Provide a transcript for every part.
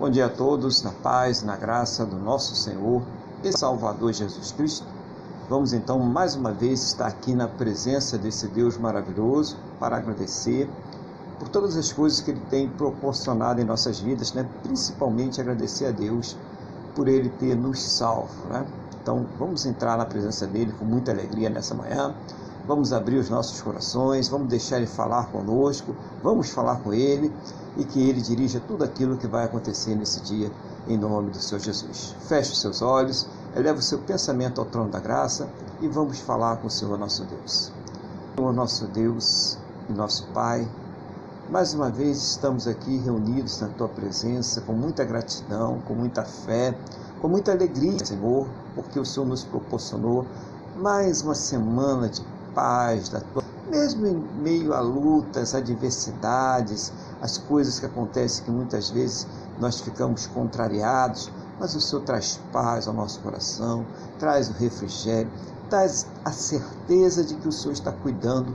Bom dia a todos, na paz, na graça do nosso Senhor e Salvador Jesus Cristo. Vamos então mais uma vez estar aqui na presença desse Deus maravilhoso para agradecer por todas as coisas que Ele tem proporcionado em nossas vidas, né? principalmente agradecer a Deus por Ele ter nos salvo. Né? Então vamos entrar na presença dele com muita alegria nessa manhã. Vamos abrir os nossos corações, vamos deixar Ele falar conosco, vamos falar com Ele e que Ele dirija tudo aquilo que vai acontecer nesse dia, em nome do Senhor Jesus. Feche os seus olhos, eleve o seu pensamento ao trono da graça e vamos falar com o Senhor nosso Deus. Senhor nosso Deus e nosso Pai, mais uma vez estamos aqui reunidos na Tua presença com muita gratidão, com muita fé, com muita alegria, Senhor, porque o Senhor nos proporcionou mais uma semana de paz, da tua... mesmo em meio a lutas, adversidades, as coisas que acontecem que muitas vezes nós ficamos contrariados, mas o Senhor traz paz ao nosso coração, traz o refrigério, traz a certeza de que o Senhor está cuidando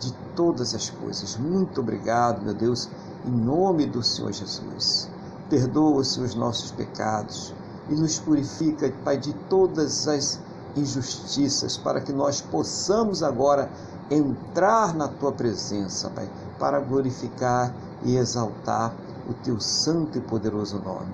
de todas as coisas. Muito obrigado, meu Deus, em nome do Senhor Jesus. Perdoa, Senhor, os nossos pecados e nos purifica, Pai, de todas as injustiças, para que nós possamos agora entrar na tua presença, Pai, para glorificar e exaltar o teu santo e poderoso nome.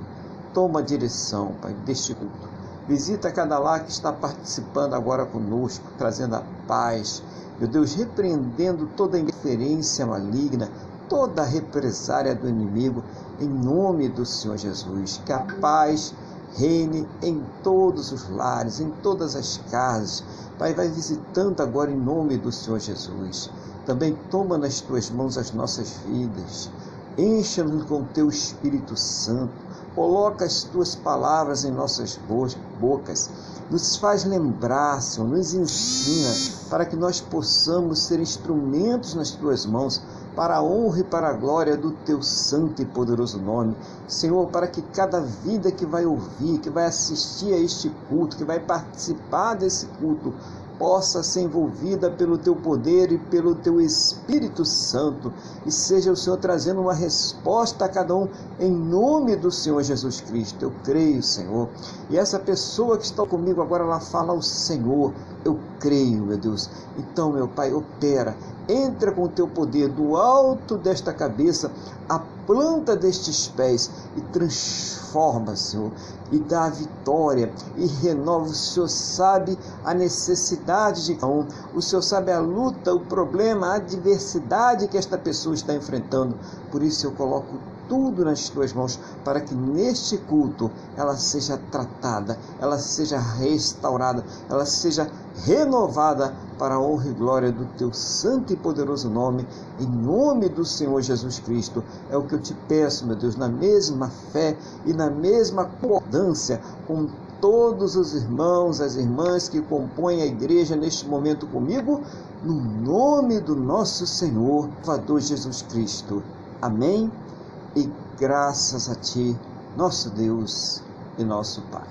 Toma a direção, Pai, deste culto. Visita cada lá que está participando agora conosco, trazendo a paz. Meu Deus, repreendendo toda interferência maligna, toda represária do inimigo, em nome do Senhor Jesus. Que a paz reine em todos os lares, em todas as casas. Pai, vai visitando agora em nome do Senhor Jesus. Também toma nas tuas mãos as nossas vidas. Encha-nos com teu Espírito Santo. Coloca as tuas palavras em nossas bocas. Nos faz lembrar, Senhor, nos ensina para que nós possamos ser instrumentos nas tuas mãos para a honra e para a glória do teu santo e poderoso nome. Senhor, para que cada vida que vai ouvir, que vai assistir a este culto, que vai participar desse culto, possa ser envolvida pelo teu poder e pelo teu Espírito Santo e seja o Senhor trazendo uma resposta a cada um em nome do Senhor Jesus Cristo. Eu creio, Senhor. E essa pessoa que está comigo agora, ela fala ao Senhor. Eu creio, meu Deus. Então, meu Pai, opera entra com o teu poder do alto desta cabeça a planta destes pés e transforma, Senhor, e dá a vitória e renova. O Senhor sabe a necessidade de cada um, o Senhor sabe a luta, o problema, a adversidade que esta pessoa está enfrentando. Por isso eu coloco tudo nas tuas mãos para que neste culto ela seja tratada, ela seja restaurada, ela seja renovada para a honra e glória do teu santo e poderoso nome, em nome do Senhor Jesus Cristo. É o que eu te peço, meu Deus, na mesma fé e na mesma concordância com todos os irmãos, as irmãs que compõem a igreja neste momento comigo, no nome do nosso Senhor, Salvador Jesus Cristo. Amém e graças a Ti, nosso Deus e nosso Pai.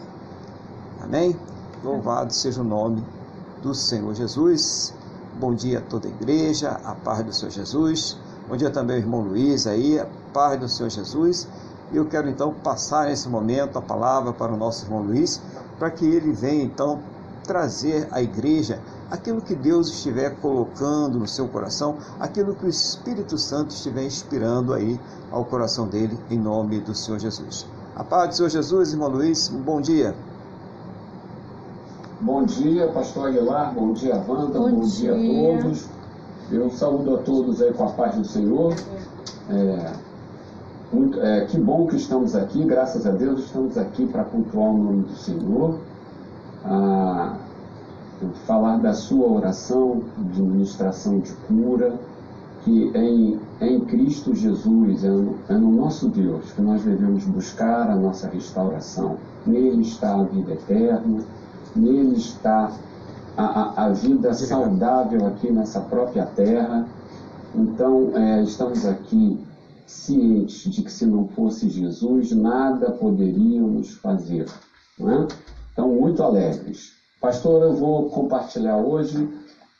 Amém? Louvado seja o nome do Senhor Jesus. Bom dia a toda a igreja, a paz do Senhor Jesus. Bom dia também ao irmão Luiz aí, a paz do Senhor Jesus. E eu quero então passar nesse momento a palavra para o nosso irmão Luiz, para que ele venha então trazer à igreja aquilo que Deus estiver colocando no seu coração, aquilo que o Espírito Santo estiver inspirando aí ao coração dele, em nome do Senhor Jesus. A paz do Senhor Jesus, irmão Luiz, um bom dia. Bom dia, pastor Aguilar, bom dia, Wanda, bom, bom dia. dia. a todos. Eu saúdo a todos aí com a paz do Senhor. É, muito, é, que bom que estamos aqui, graças a Deus estamos aqui para pontuar o nome do Senhor. Ah, falar da sua oração de ministração de cura, que é em, é em Cristo Jesus, é no, é no nosso Deus que nós devemos buscar a nossa restauração. Nele está a vida eterna, nele está a, a, a vida saudável aqui nessa própria terra. Então, é, estamos aqui cientes de que se não fosse Jesus, nada poderíamos fazer. Não é? Então, muito alegres. Pastor, eu vou compartilhar hoje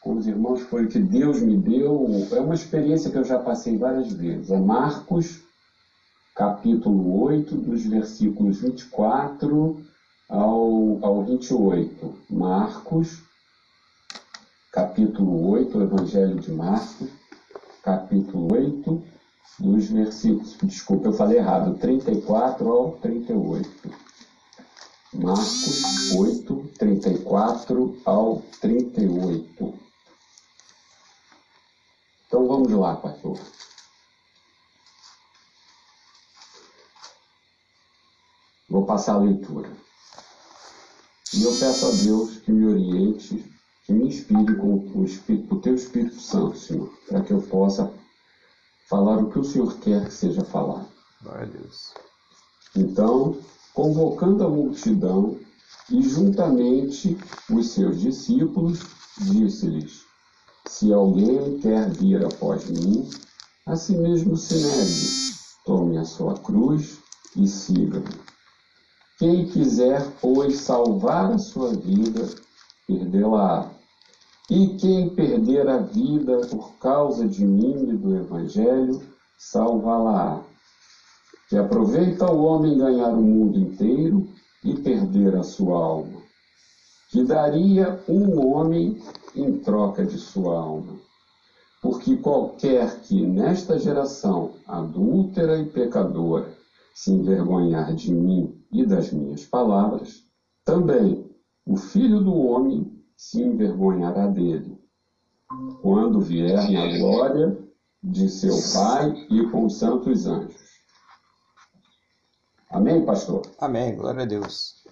com os irmãos, foi o que Deus me deu. É uma experiência que eu já passei várias vezes. É Marcos, capítulo 8, dos versículos 24 ao, ao 28. Marcos, capítulo 8, o Evangelho de Marcos, capítulo 8, dos versículos, desculpa, eu falei errado, 34 ao 38. Marcos 8, 34 ao 38. Então vamos lá, pastor. Vou passar a leitura. E eu peço a Deus que me oriente, que me inspire com o, Espírito, o teu Espírito Santo, Senhor, para que eu possa falar o que o Senhor quer que seja falado. A Deus. Então, convocando a multidão e juntamente os seus discípulos, disse-lhes: Se alguém quer vir após mim, a si mesmo se negue, tome a sua cruz e siga-me. Quem quiser, pois, salvar a sua vida, perdê-la. E quem perder a vida por causa de mim e do Evangelho, salvá-la. Que aproveita o homem ganhar o mundo inteiro e perder a sua alma. Que daria um homem em troca de sua alma. Porque qualquer que nesta geração adúltera e pecadora se envergonhar de mim e das minhas palavras, também o Filho do Homem se envergonhará dele, quando vier na glória de seu Pai e com os santos anjos. Amém, pastor? Amém, glória a Deus.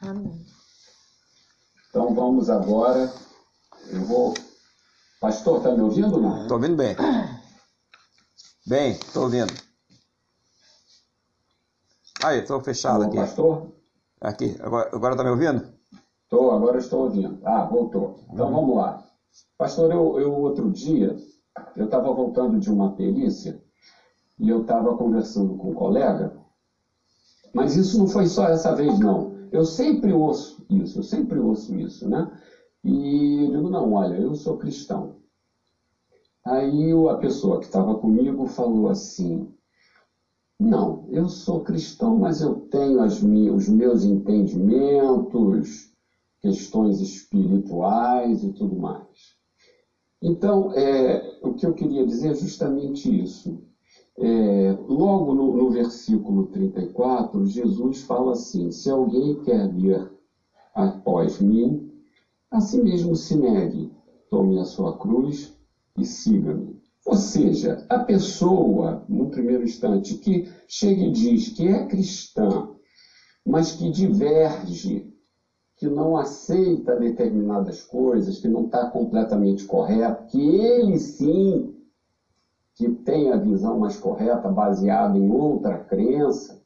Amém. Então vamos agora. Eu vou. Pastor, está me ouvindo ou não? Estou ouvindo bem. Bem, estou ouvindo. Aí, estou fechado Alô, aqui. pastor? Aqui, agora, agora tá me ouvindo? Estou, agora estou ouvindo. Ah, voltou. Então vamos lá. Pastor, eu, eu outro dia, eu estava voltando de uma perícia e eu estava conversando com um colega, mas isso não foi só essa vez, não. Eu sempre ouço isso, eu sempre ouço isso, né? E eu digo, não, olha, eu sou cristão. Aí a pessoa que estava comigo falou assim, não, eu sou cristão, mas eu tenho as minhas, os meus entendimentos, questões espirituais e tudo mais. Então, é, o que eu queria dizer é justamente isso. É, logo no, no versículo 34, Jesus fala assim: Se alguém quer vir após mim, a si mesmo se negue, tome a sua cruz e siga-me. Ou seja, a pessoa, no primeiro instante, que chega e diz que é cristã, mas que diverge, que não aceita determinadas coisas, que não está completamente correto, que ele sim, que tem a visão mais correta, baseada em outra crença,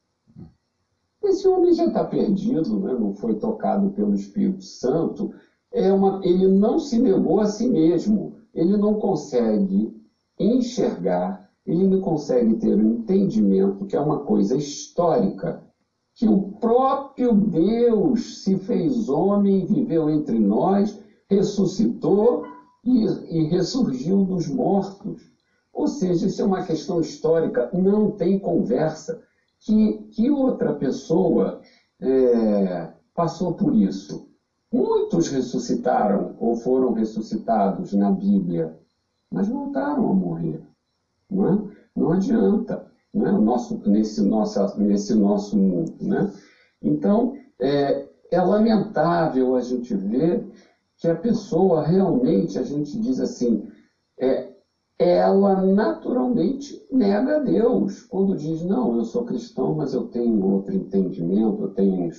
esse homem já está perdido, né? não foi tocado pelo Espírito Santo, é uma, ele não se negou a si mesmo, ele não consegue enxergar, ele não consegue ter o um entendimento que é uma coisa histórica, que o próprio Deus se fez homem, viveu entre nós, ressuscitou e, e ressurgiu dos mortos. Ou seja, isso é uma questão histórica, não tem conversa. Que, que outra pessoa é, passou por isso? Muitos ressuscitaram ou foram ressuscitados na Bíblia mas voltaram a morrer. Não, é? não adianta não é? nosso, nesse, nosso, nesse nosso mundo. Né? Então, é, é lamentável a gente ver que a pessoa realmente, a gente diz assim, é, ela naturalmente nega Deus. Quando diz, não, eu sou cristão, mas eu tenho outro entendimento, eu tenho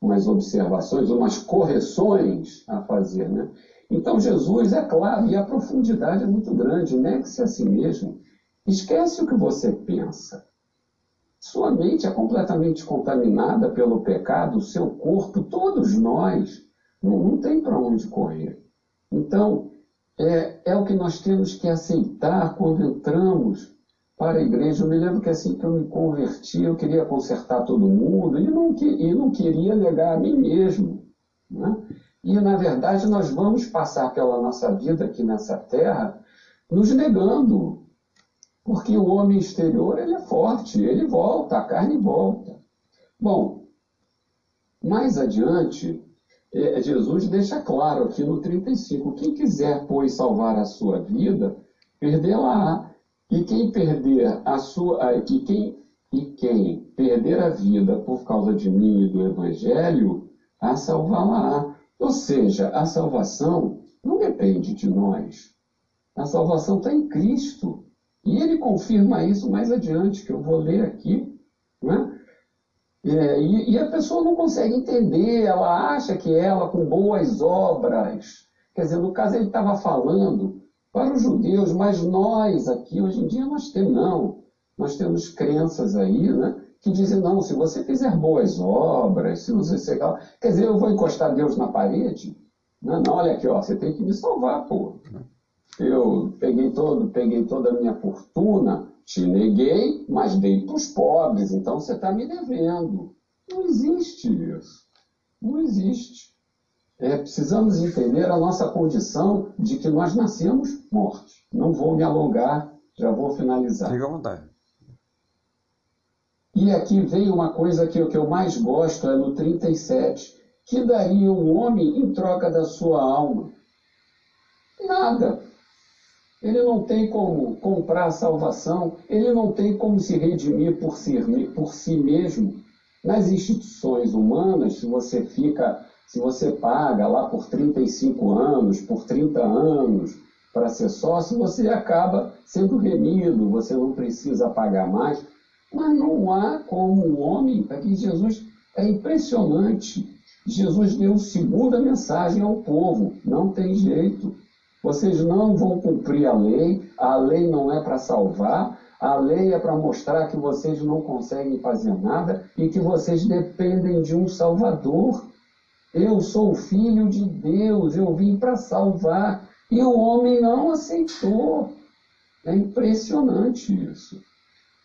umas observações, umas correções a fazer. Né? Então, Jesus, é claro, e a profundidade é muito grande, negue-se a si mesmo. Esquece o que você pensa. Sua mente é completamente contaminada pelo pecado, o seu corpo, todos nós. Não, não tem para onde correr. Então, é, é o que nós temos que aceitar quando entramos para a igreja. Eu me lembro que assim que eu me converti, eu queria consertar todo mundo e não, e não queria negar a mim mesmo. Né? E, na verdade, nós vamos passar pela nossa vida aqui nessa terra nos negando. Porque o homem exterior ele é forte, ele volta, a carne volta. Bom, mais adiante, é, Jesus deixa claro aqui no 35: quem quiser, pois, salvar a sua vida, perdê-la. E quem perder a sua. E quem, e quem perder a vida por causa de mim e do Evangelho, a salvá-la. Ou seja, a salvação não depende de nós. A salvação está em Cristo. E ele confirma isso mais adiante, que eu vou ler aqui. Né? É, e, e, a pessoa não consegue entender, ela acha que ela, com boas obras, quer dizer, no caso ele estava falando para os judeus, mas nós aqui, hoje em dia, nós temos, não, nós temos crenças aí, né, que dizem, não, se você fizer boas obras, se você chegar, quer dizer, eu vou encostar Deus na parede? Não, não, olha aqui, ó, você tem que me salvar, pô. Eu peguei todo, peguei toda a minha fortuna, te neguei, mas dei para os pobres, então você está me devendo. Não existe isso. Não existe. É, precisamos entender a nossa condição de que nós nascemos mortos. Não vou me alongar, já vou finalizar. Fica à vontade. E aqui vem uma coisa que, que eu mais gosto, é no 37. Que daria um homem em troca da sua alma? Nada. Ele não tem como comprar a salvação, ele não tem como se redimir por si, por si mesmo. Nas instituições humanas, se você fica, se você paga lá por 35 anos, por 30 anos para ser sócio, você acaba sendo remido, você não precisa pagar mais. Mas não há como um homem, aqui Jesus é impressionante. Jesus deu segunda mensagem ao povo, não tem jeito. Vocês não vão cumprir a lei, a lei não é para salvar, a lei é para mostrar que vocês não conseguem fazer nada e que vocês dependem de um Salvador. Eu sou filho de Deus, eu vim para salvar. E o homem não aceitou. É impressionante isso.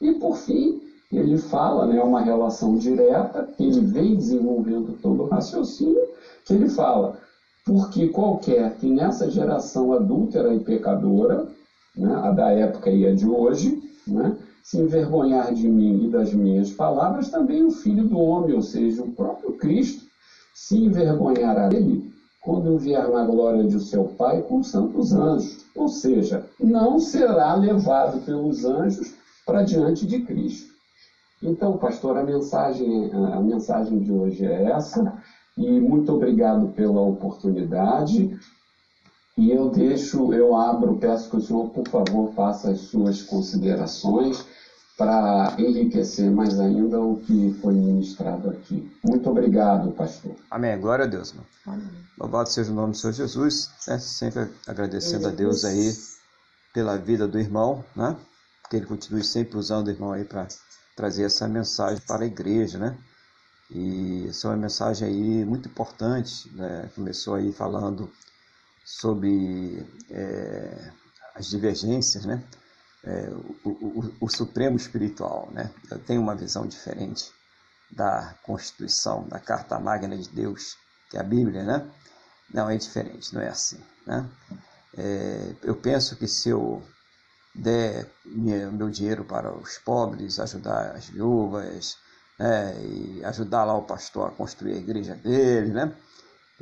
E por fim, ele fala, né, uma relação direta, ele vem desenvolvendo todo o raciocínio, que ele fala: porque qualquer que nessa geração adúltera e pecadora, né, a da época e a de hoje, né, se envergonhar de mim e das minhas palavras, também o Filho do Homem, ou seja, o próprio Cristo, se envergonhará dele quando vier na glória de seu Pai com os santos anjos. Ou seja, não será levado pelos anjos para diante de Cristo. Então, pastor, a mensagem, a mensagem de hoje é essa. E muito obrigado pela oportunidade. E eu deixo, eu abro, peço que o senhor, por favor, faça as suas considerações para enriquecer mais ainda o que foi ministrado aqui. Muito obrigado, pastor. Amém. Glória a Deus. Irmão. Amém. Louvado seja o nome do Senhor Jesus. Né? Sempre agradecendo a Deus aí pela vida do irmão, né? Que ele continue sempre usando o irmão aí para trazer essa mensagem para a igreja, né? E essa é uma mensagem aí muito importante, né? começou aí falando sobre é, as divergências, né? É, o, o, o, Supremo Espiritual, né? Eu tenho uma visão diferente da Constituição, da Carta Magna de Deus, que é a Bíblia, né? Não, é diferente, não é assim, né? É, eu penso que se eu der meu dinheiro para os pobres, ajudar as viúvas, né, e ajudar lá o pastor a construir a igreja dele, né?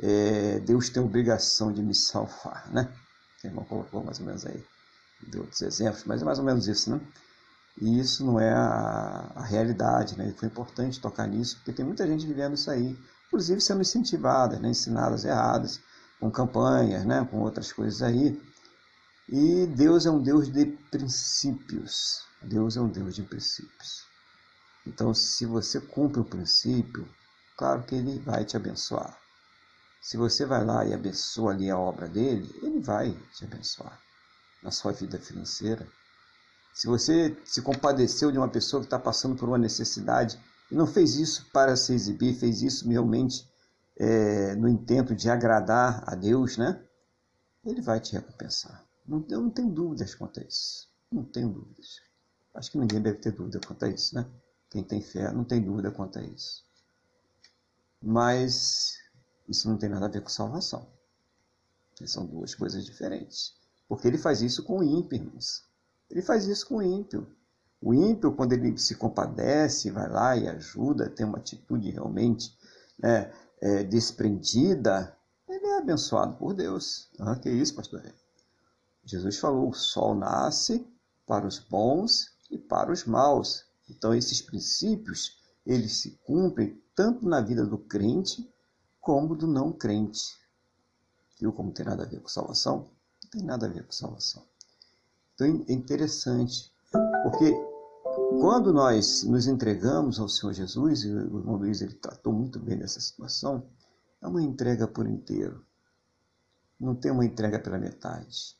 É, Deus tem obrigação de me salvar, né? O irmão colocou mais ou menos aí, de outros exemplos, mas é mais ou menos isso, né? E isso não é a, a realidade, né? E foi importante tocar nisso, porque tem muita gente vivendo isso aí, inclusive sendo incentivada, né? ensinadas erradas, com campanhas, né? com outras coisas aí. E Deus é um Deus de princípios. Deus é um Deus de princípios. Então, se você cumpre o princípio, claro que ele vai te abençoar. Se você vai lá e abençoa ali a obra dele, ele vai te abençoar na sua vida financeira. Se você se compadeceu de uma pessoa que está passando por uma necessidade e não fez isso para se exibir, fez isso realmente é, no intento de agradar a Deus, né? Ele vai te recompensar. Não, eu não tenho dúvidas quanto a isso. Não tenho dúvidas. Acho que ninguém deve ter dúvida quanto a isso, né? Quem tem fé não tem dúvida quanto a isso. Mas isso não tem nada a ver com salvação. São duas coisas diferentes. Porque ele faz isso com ímpios. Ele faz isso com o ímpio. O ímpio, quando ele se compadece, vai lá e ajuda, tem uma atitude realmente né, é, desprendida, ele é abençoado por Deus. Ah, que isso, pastor? Jesus falou: o sol nasce para os bons e para os maus. Então, esses princípios, eles se cumprem tanto na vida do crente como do não crente. Viu como tem nada a ver com salvação? Não tem nada a ver com salvação. Então é interessante, porque quando nós nos entregamos ao Senhor Jesus, e o irmão Luiz ele tratou muito bem dessa situação, é uma entrega por inteiro. Não tem uma entrega pela metade.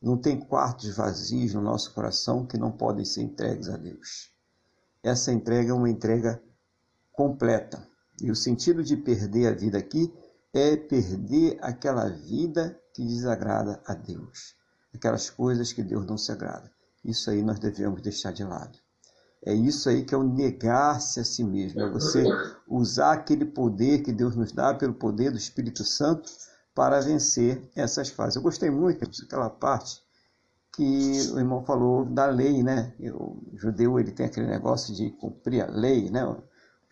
Não tem quartos vazios no nosso coração que não podem ser entregues a Deus. Essa entrega é uma entrega completa. E o sentido de perder a vida aqui é perder aquela vida que desagrada a Deus, aquelas coisas que Deus não se agrada. Isso aí nós devemos deixar de lado. É isso aí que é o negar-se a si mesmo, é você usar aquele poder que Deus nos dá pelo poder do Espírito Santo para vencer essas fases. Eu gostei muito daquela parte que o irmão falou da lei, né? O judeu ele tem aquele negócio de cumprir a lei, né?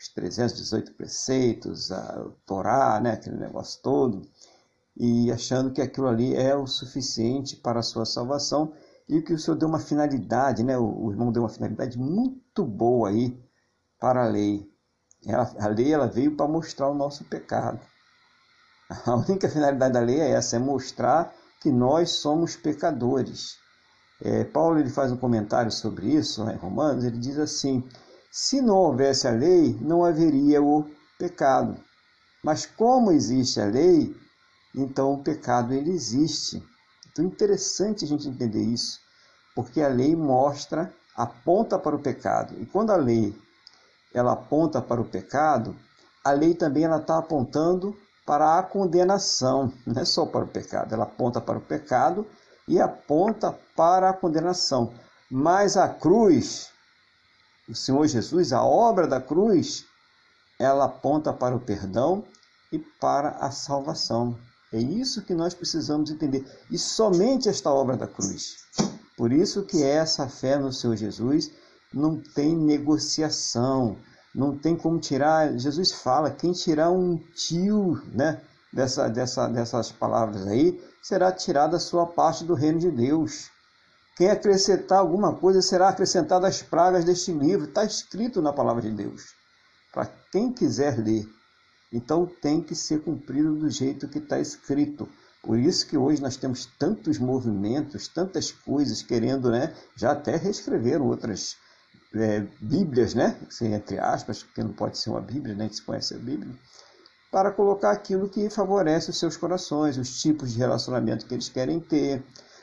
os 318 preceitos, a Torá, né, aquele negócio todo, e achando que aquilo ali é o suficiente para a sua salvação e que o Senhor deu uma finalidade, né, o, irmão deu uma finalidade muito boa aí para a lei. Ela, a lei ela veio para mostrar o nosso pecado. A única finalidade da lei é essa, é mostrar que nós somos pecadores. É, Paulo ele faz um comentário sobre isso né, em Romanos, ele diz assim, se não houvesse a lei, não haveria o pecado. Mas como existe a lei, então o pecado ele existe. Então é interessante a gente entender isso, porque a lei mostra, aponta para o pecado. E quando a lei ela aponta para o pecado, a lei também ela está apontando para a condenação, não é só para o pecado, ela aponta para o pecado e aponta para a condenação. Mas a cruz, o Senhor Jesus, a obra da cruz, ela aponta para o perdão e para a salvação. É isso que nós precisamos entender. E somente esta obra da cruz. Por isso que essa fé no Senhor Jesus não tem negociação, não tem como tirar. Jesus fala, quem tirar um tio, né, dessa, dessa, dessas palavras aí, será tirada a sua parte do reino de Deus. Quem acrescentar alguma coisa será acrescentada às pragas deste livro. Está escrito na palavra de Deus. Para quem quiser ler. Então tem que ser cumprido do jeito que está escrito. Por isso que hoje nós temos tantos movimentos, tantas coisas querendo, né? Já até reescreveram outras é, Bíblias, né? Entre aspas, porque não pode ser uma Bíblia, né? se conhece a Bíblia, para colocar aquilo que favorece os seus corações, os tipos de relacionamento que eles querem ter,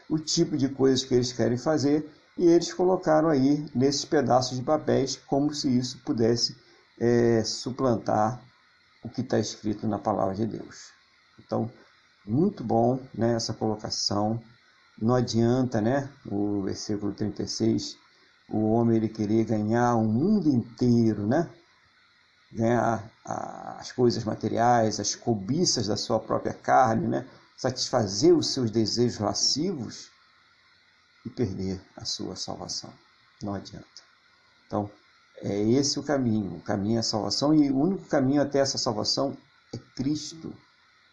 o tipo de coisas que eles querem fazer e eles colocaram aí nesses pedaços de papéis como se isso pudesse é, suplantar o que está escrito na palavra de Deus. Então, muito bom né, essa colocação. Não adianta, né, o versículo 36, o homem ele querer ganhar o mundo inteiro, né? Ganhar as coisas materiais, as cobiças da sua própria carne, né? satisfazer os seus desejos lascivos e perder a sua salvação. Não adianta. Então, é esse o caminho. O caminho é a salvação e o único caminho até essa salvação é Cristo.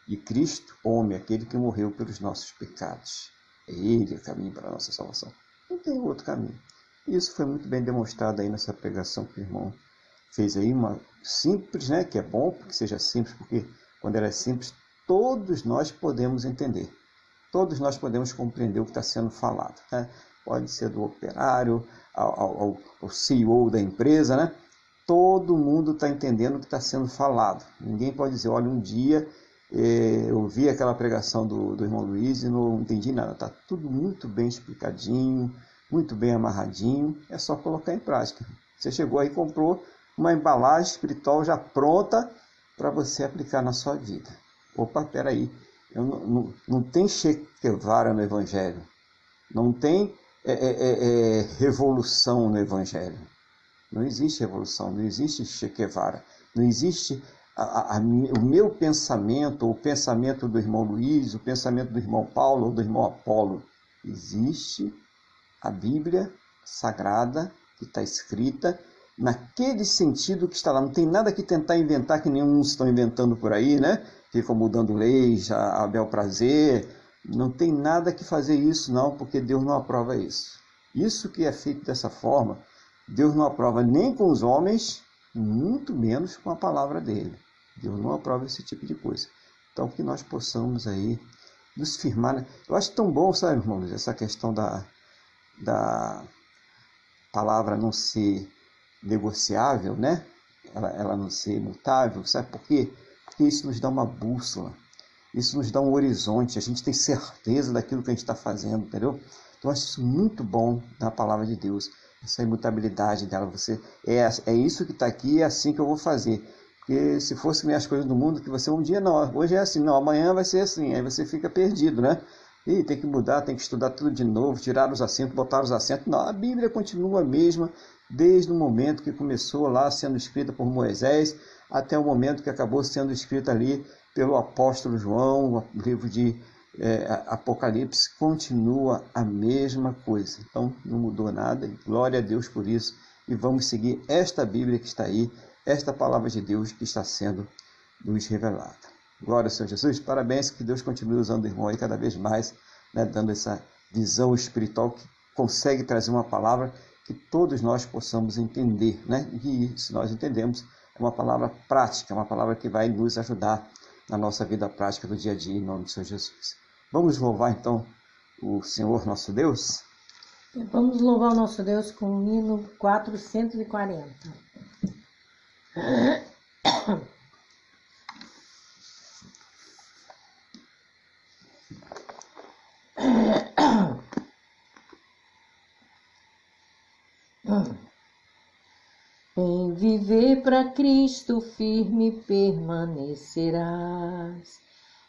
E Cristo, homem, aquele que morreu pelos nossos pecados. É Ele o caminho para a nossa salvação. Não tem outro caminho. Isso foi muito bem demonstrado aí nessa pregação que o irmão fez aí, uma simples, né? Que é bom que seja simples, porque quando ela é simples, todos nós podemos entender. Todos nós podemos compreender o que está sendo falado. Né? Pode ser do operário ao, ao, ao CEO da empresa, né? Todo mundo está entendendo o que está sendo falado. Ninguém pode dizer, olha, um dia eh, eu vi aquela pregação do, do irmão Luiz e não entendi nada. Está tudo muito bem explicadinho, muito bem amarradinho. É só colocar em prática. Você chegou aí comprou uma embalagem espiritual já pronta para você aplicar na sua vida. Opa, peraí, eu não, não, não tem Che Guevara no Evangelho. Não tem é, é, é, é, revolução no Evangelho. Não existe revolução, não existe Che Guevara. Não existe a, a, o meu pensamento, o pensamento do irmão Luiz, o pensamento do irmão Paulo ou do irmão Apolo. Existe a Bíblia sagrada que está escrita naquele sentido que está lá. Não tem nada que tentar inventar que nenhum estão inventando por aí, né? Ficam mudando leis a, a bel prazer. Não tem nada que fazer isso, não, porque Deus não aprova isso. Isso que é feito dessa forma, Deus não aprova nem com os homens, muito menos com a palavra dele. Deus não aprova esse tipo de coisa. Então, que nós possamos aí nos firmar. Né? Eu acho tão bom, sabe, irmãos, essa questão da, da palavra não ser negociável, né? Ela, ela não ser mutável, sabe por quê? Porque isso nos dá uma bússola, isso nos dá um horizonte, a gente tem certeza daquilo que a gente está fazendo, entendeu? Então, eu acho isso muito bom na palavra de Deus, essa imutabilidade dela. Você é, é isso que está aqui, é assim que eu vou fazer. Porque se fosse as coisas do mundo, que você um dia não, hoje é assim, não, amanhã vai ser assim, aí você fica perdido, né? E tem que mudar, tem que estudar tudo de novo, tirar os assentos, botar os assentos. Não, a Bíblia continua a mesma desde o momento que começou lá sendo escrita por Moisés até o momento que acabou sendo escrita ali pelo apóstolo João, o livro de é, Apocalipse, continua a mesma coisa. Então não mudou nada, glória a Deus por isso. E vamos seguir esta Bíblia que está aí, esta palavra de Deus que está sendo nos revelada. Glória ao Senhor Jesus. Parabéns, que Deus continue usando o irmão aí cada vez mais, né, dando essa visão espiritual que consegue trazer uma palavra que todos nós possamos entender, né? E se nós entendemos, é uma palavra prática, é uma palavra que vai nos ajudar na nossa vida prática do dia a dia, em nome do Senhor Jesus. Vamos louvar então o Senhor nosso Deus? Vamos louvar o nosso Deus com o hino 440. Em viver para Cristo firme permanecerás,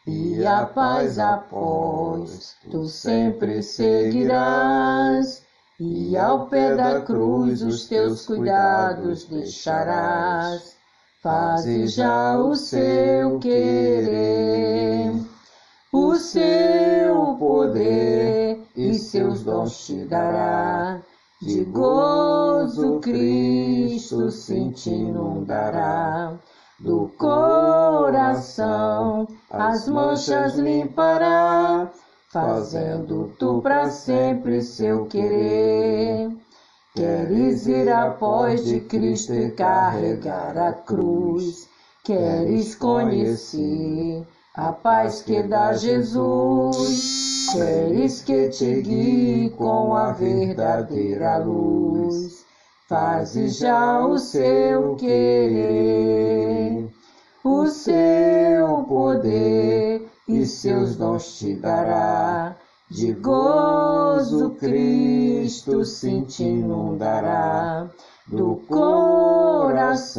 e a paz após tu sempre seguirás, e ao pé da cruz os teus cuidados deixarás. Faze já o seu querer, o seu poder e seus dons te dará. de gozo Cristo se te inundará. Do coração as manchas limpará, fazendo tu para sempre seu querer. Queres ir após de Cristo e carregar a cruz, queres conhecer a paz que dá Jesus, queres que te guie com a verdadeira luz. Faze já o seu querer, o seu poder e seus dons te dará. De gozo Cristo se te inundará, do coração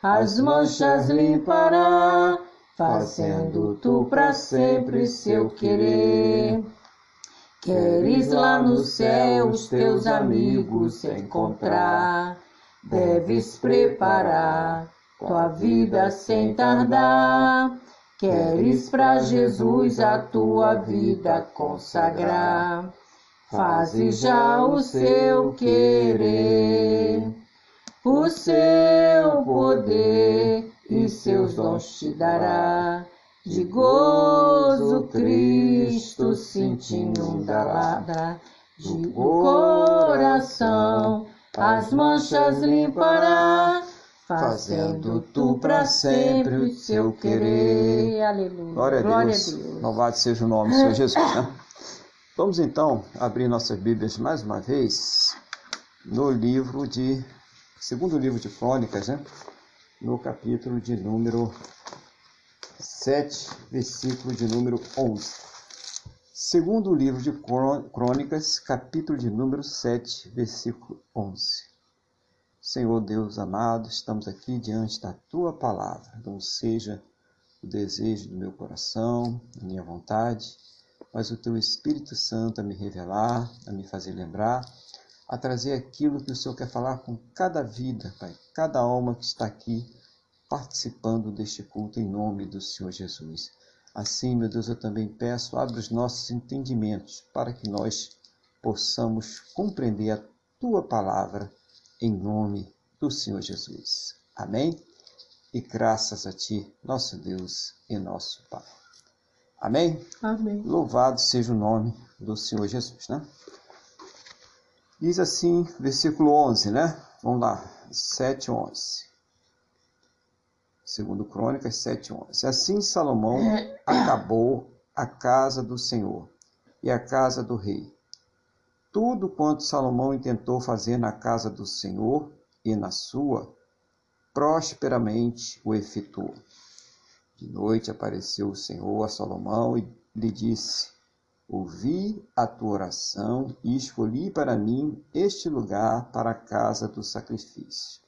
as manchas limpará fazendo tu para sempre seu querer. Queres lá no céu os teus amigos encontrar, deves preparar tua vida sem tardar. Queres para Jesus a tua vida consagrar, faze já o seu querer, o seu poder e seus dons te dará. De gozo Cristo se te inundará, de coração as manchas limpará, fazendo tu para sempre o seu querer. Aleluia. Glória a Deus. Glória a Deus. Louvado seja o nome do Senhor Jesus. Né? Vamos então abrir nossas Bíblias mais uma vez no livro de segundo livro de Crônicas, né? No capítulo de número 7, versículo de número 11. Segundo o livro de Crônicas, capítulo de número 7, versículo 11. Senhor Deus amado, estamos aqui diante da tua palavra. Não seja o desejo do meu coração, a minha vontade, mas o teu Espírito Santo a me revelar, a me fazer lembrar a trazer aquilo que o Senhor quer falar com cada vida, Pai, cada alma que está aqui participando deste culto em nome do Senhor Jesus. Assim, meu Deus, eu também peço, abre os nossos entendimentos para que nós possamos compreender a tua palavra em nome do Senhor Jesus. Amém? E graças a ti, nosso Deus e nosso Pai. Amém? Amém. Louvado seja o nome do Senhor Jesus, né? Diz assim, versículo 11, né? Vamos lá, 7, 11. Segundo Crônicas 7, 11. Assim Salomão acabou a casa do Senhor e a casa do rei. Tudo quanto Salomão intentou fazer na casa do Senhor e na sua, prosperamente o efetuou. De noite apareceu o Senhor a Salomão e lhe disse: Ouvi a tua oração e escolhi para mim este lugar para a casa do sacrifício.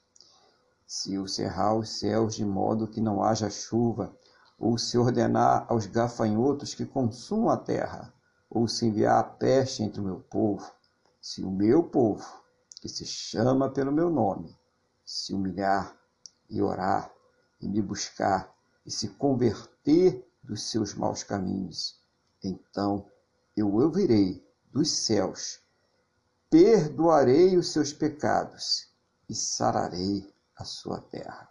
Se eu cerrar os céus de modo que não haja chuva, ou se ordenar aos gafanhotos que consumam a terra, ou se enviar a peste entre o meu povo, se o meu povo, que se chama pelo meu nome, se humilhar e orar e me buscar e se converter dos seus maus caminhos, então eu ouvirei dos céus, perdoarei os seus pecados e sararei a sua terra.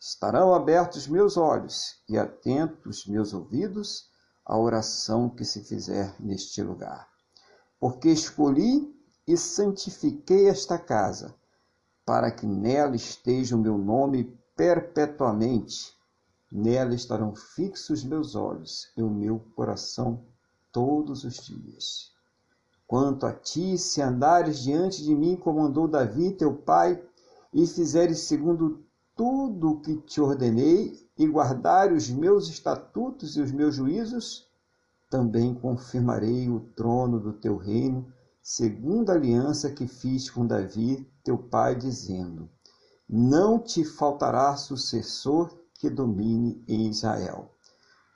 Estarão abertos meus olhos e atentos meus ouvidos à oração que se fizer neste lugar. Porque escolhi e santifiquei esta casa, para que nela esteja o meu nome perpetuamente. Nela estarão fixos meus olhos e o meu coração todos os dias. Quanto a ti, se andares diante de mim, como andou Davi, teu pai, e fizeres segundo tudo o que te ordenei, e guardares os meus estatutos e os meus juízos, também confirmarei o trono do teu reino, segundo a aliança que fiz com Davi, teu pai, dizendo: Não te faltará sucessor que domine em Israel.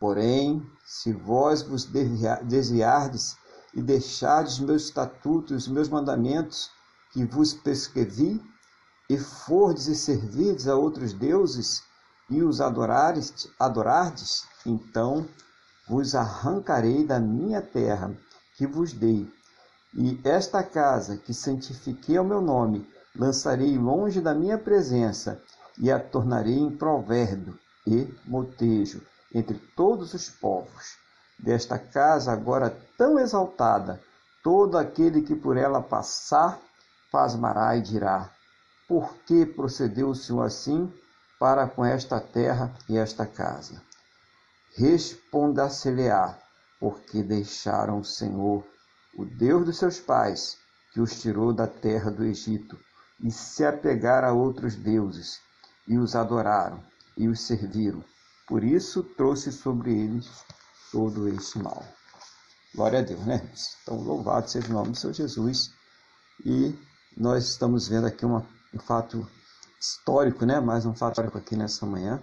Porém, se vós vos desviardes e deixardes meus estatutos, os meus mandamentos que vos prescrevi, e fordes e servirdes a outros deuses e os adorardes, adorardes, então vos arrancarei da minha terra que vos dei, e esta casa que santifiquei ao meu nome, lançarei longe da minha presença, e a tornarei em provérbio e motejo entre todos os povos. Desta casa agora tão exaltada, todo aquele que por ela passar, pasmará e dirá: Por que procedeu o Senhor assim para com esta terra e esta casa? Responda-se-lhe-á, porque deixaram o Senhor, o Deus dos seus pais, que os tirou da terra do Egito, e se apegaram a outros deuses, e os adoraram, e os serviram por isso trouxe sobre eles todo este mal. Glória a Deus, né? Então, louvado seja o nome do Senhor Jesus. E nós estamos vendo aqui uma, um fato histórico, né? Mais um fato histórico aqui nessa manhã,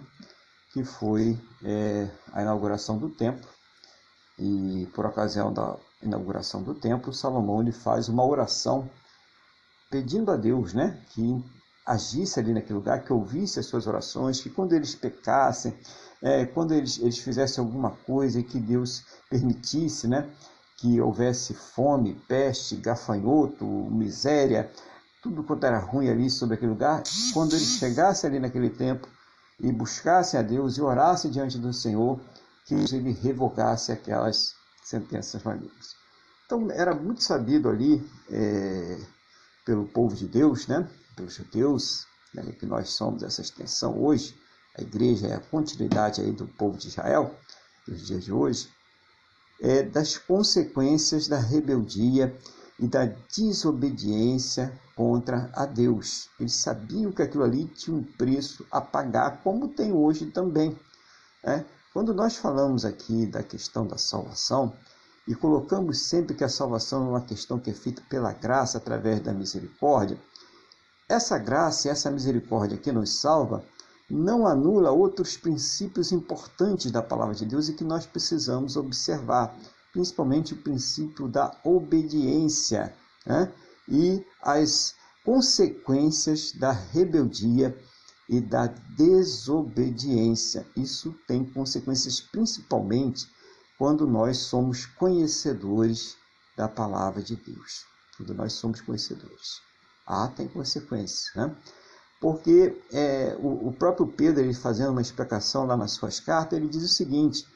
que foi é, a inauguração do templo. E por ocasião da inauguração do templo, Salomão ele faz uma oração pedindo a Deus, né? Que agisse ali naquele lugar, que ouvisse as suas orações, que quando eles pecassem, é, quando eles, eles fizessem alguma coisa e que Deus permitisse, né, que houvesse fome, peste, gafanhoto, miséria, tudo quanto era ruim ali sobre aquele lugar, quando eles chegassem ali naquele tempo e buscassem a Deus e orassem diante do Senhor, que ele revogasse aquelas sentenças malignas. Então era muito sabido ali é, pelo povo de Deus, né? pelos judeus, né, que nós somos essa extensão hoje, a igreja é a continuidade aí do povo de Israel, dos dias de hoje, é das consequências da rebeldia e da desobediência contra a Deus. Eles sabiam que aquilo ali tinha um preço a pagar, como tem hoje também. Né? Quando nós falamos aqui da questão da salvação, e colocamos sempre que a salvação é uma questão que é feita pela graça através da misericórdia, essa graça e essa misericórdia que nos salva não anula outros princípios importantes da palavra de Deus e que nós precisamos observar, principalmente o princípio da obediência né? e as consequências da rebeldia e da desobediência. Isso tem consequências principalmente quando nós somos conhecedores da palavra de Deus. Tudo nós somos conhecedores. Ah, tem consequências, né? Porque é, o, o, próprio Pedro, ele fazendo uma explicação lá nas suas cartas, ele diz o seguinte: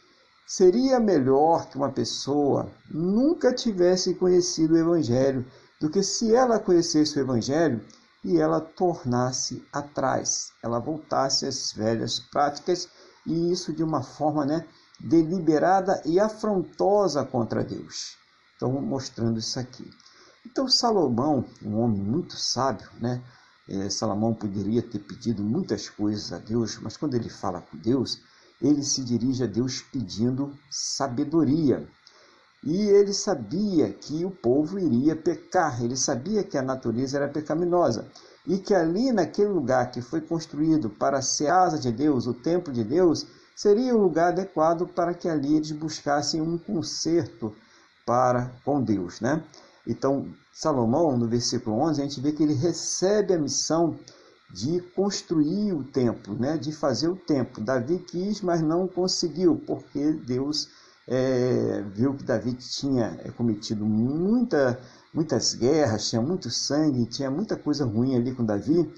seria melhor que uma pessoa nunca tivesse conhecido o Evangelho do que se ela conhecesse o Evangelho e ela tornasse atrás, ela voltasse às velhas práticas e isso de uma forma né, deliberada e afrontosa contra Deus. Então, mostrando isso aqui. Então, Salomão, um homem muito sábio, né? É, Salomão poderia ter pedido muitas coisas a Deus, mas quando ele fala com Deus, ele se dirige a Deus pedindo sabedoria. E ele sabia que o povo iria pecar, ele sabia que a natureza era pecaminosa e que ali naquele lugar que foi construído para ser asa de Deus, o templo de Deus, seria o lugar adequado para que ali eles buscassem um conserto para com Deus, né? Então, Salomão, no versículo 11, a gente vê que ele recebe a missão de construir o templo, né? de fazer o templo. Davi quis, mas não conseguiu, porque Deus é, viu que Davi tinha é, cometido muita, muitas guerras, tinha muito sangue, tinha muita coisa ruim ali com Davi,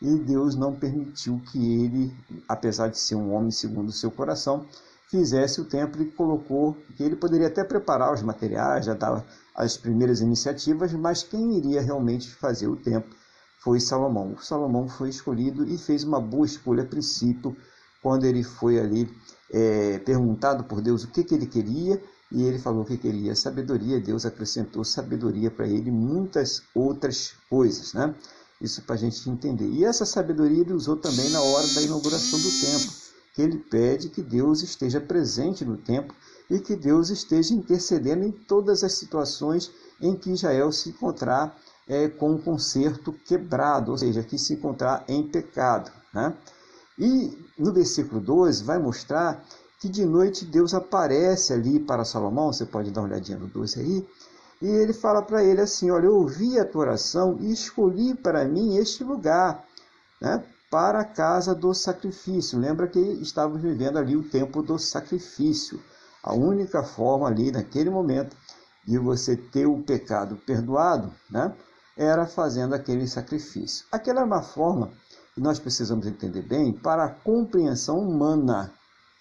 e Deus não permitiu que ele, apesar de ser um homem segundo o seu coração, fizesse o templo e colocou que ele poderia até preparar os materiais, já dar as primeiras iniciativas, mas quem iria realmente fazer o templo foi Salomão. Salomão foi escolhido e fez uma boa escolha a princípio, quando ele foi ali é, perguntado por Deus o que, que ele queria, e ele falou que queria sabedoria, Deus acrescentou sabedoria para ele muitas outras coisas, né? Isso para a gente entender. E essa sabedoria ele usou também na hora da inauguração do templo, que ele pede que Deus esteja presente no templo e que Deus esteja intercedendo em todas as situações em que Israel se encontrar é, com um conserto quebrado, ou seja, que se encontrar em pecado. Né? E no versículo 12 vai mostrar que de noite Deus aparece ali para Salomão, você pode dar uma olhadinha no 12 aí, e ele fala para ele assim: Olha, eu ouvi a tua oração e escolhi para mim este lugar, né, para a casa do sacrifício. Lembra que estávamos vivendo ali o tempo do sacrifício. A única forma ali naquele momento de você ter o pecado perdoado, né, era fazendo aquele sacrifício. Aquela era uma forma que nós precisamos entender bem para a compreensão humana,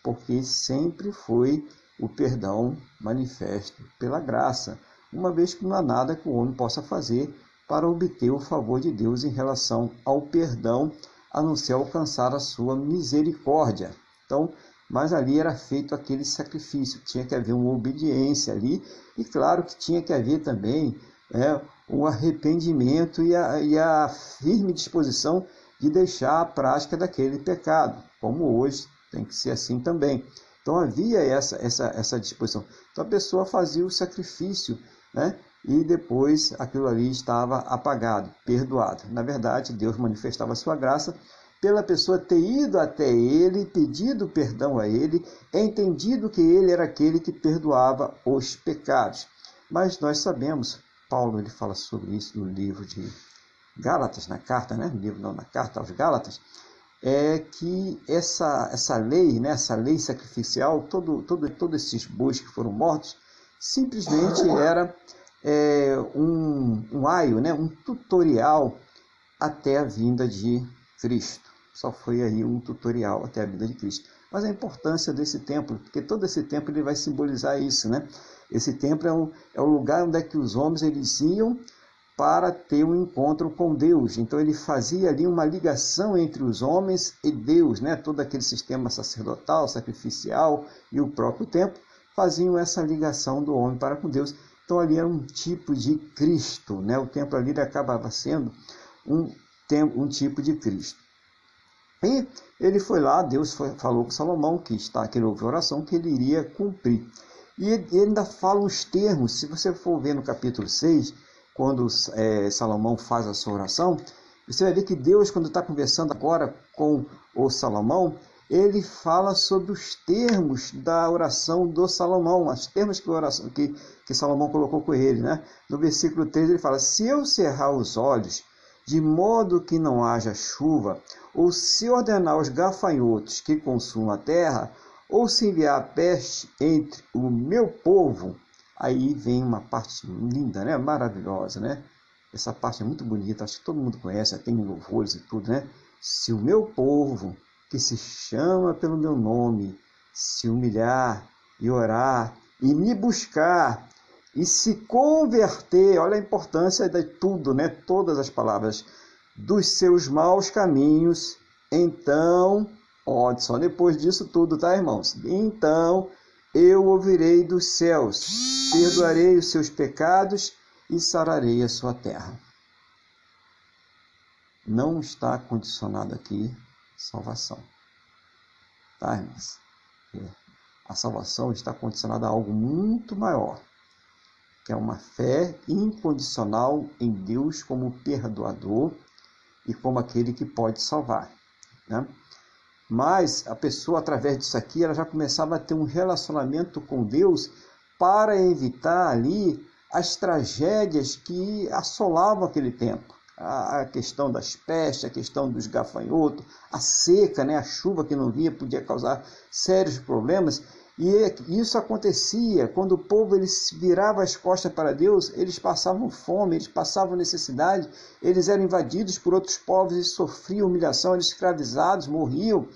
porque sempre foi o perdão manifesto pela graça, uma vez que não há nada que o homem possa fazer para obter o favor de Deus em relação ao perdão, a não ser alcançar a sua misericórdia. Então, mas ali era feito aquele sacrifício, tinha que haver uma obediência ali, e claro que tinha que haver também é, o arrependimento e a, e a firme disposição de deixar a prática daquele pecado, como hoje tem que ser assim também. Então havia essa, essa, essa disposição. Então a pessoa fazia o sacrifício, né? E depois aquilo ali estava apagado, perdoado. Na verdade, Deus manifestava sua graça pela pessoa ter ido até ele, pedido perdão a ele, entendido que ele era aquele que perdoava os pecados. Mas nós sabemos, Paulo ele fala sobre isso no livro de Gálatas, na carta, né? No livro não, na carta aos Gálatas, é que essa, essa lei, né? essa lei sacrificial, todo, todo, todos esses bois que foram mortos, simplesmente era é, um, um aio, né? um tutorial até a vinda de Cristo. Só foi aí um tutorial até a vinda de Cristo. Mas a importância desse templo, porque todo esse templo ele vai simbolizar isso, né? Esse templo é, um, é o lugar onde é que os homens eles iam para ter um encontro com Deus. Então ele fazia ali uma ligação entre os homens e Deus, né? Todo aquele sistema sacerdotal, sacrificial e o próprio templo faziam essa ligação do homem para com Deus. Então ali era um tipo de Cristo, né? O templo ali acabava sendo um, um tipo de Cristo. E ele foi lá, Deus foi, falou com Salomão, que está aqui na oração, que ele iria cumprir. E ele ainda fala os termos, se você for ver no capítulo 6, quando é, Salomão faz a sua oração, você vai ver que Deus, quando está conversando agora com o Salomão, ele fala sobre os termos da oração do Salomão, os termos que, oração, que, que Salomão colocou com ele. Né? No versículo 3 ele fala: Se eu cerrar os olhos, de modo que não haja chuva, ou se ordenar os gafanhotos que consumam a terra, ou se enviar a peste entre o meu povo, Aí vem uma parte linda, né? Maravilhosa, né? Essa parte é muito bonita, acho que todo mundo conhece, tem louvores e tudo, né? Se o meu povo, que se chama pelo meu nome, se humilhar e orar e me buscar e se converter, olha a importância de tudo, né? Todas as palavras dos seus maus caminhos, então, ó, só depois disso tudo, tá, irmãos? Então eu ouvirei dos céus, perdoarei os seus pecados e sararei a sua terra. Não está condicionado aqui salvação. Tá, irmãos? É. A salvação está condicionada a algo muito maior, que é uma fé incondicional em Deus como perdoador e como aquele que pode salvar. Né? Mas a pessoa, através disso aqui, ela já começava a ter um relacionamento com Deus para evitar ali as tragédias que assolavam aquele tempo. A questão das pestes, a questão dos gafanhotos, a seca, né? a chuva que não vinha podia causar sérios problemas. E isso acontecia quando o povo ele virava as costas para Deus, eles passavam fome, eles passavam necessidade, eles eram invadidos por outros povos e sofriam humilhação, eram escravizados, morriam.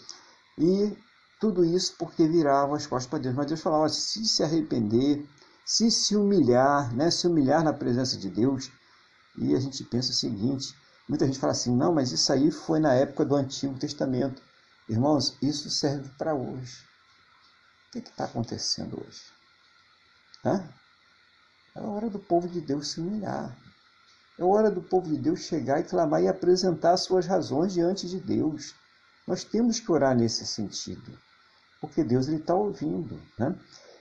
E tudo isso porque viravam as costas para Deus. Mas Deus falava: se se arrepender, se se humilhar, né, se humilhar na presença de Deus. E a gente pensa o seguinte: muita gente fala assim, não, mas isso aí foi na época do Antigo Testamento. Irmãos, isso serve para hoje. O que está acontecendo hoje? Hã? É hora do povo de Deus se humilhar. É hora do povo de Deus chegar e clamar e apresentar suas razões diante de Deus. Nós temos que orar nesse sentido, porque Deus está ouvindo. Né?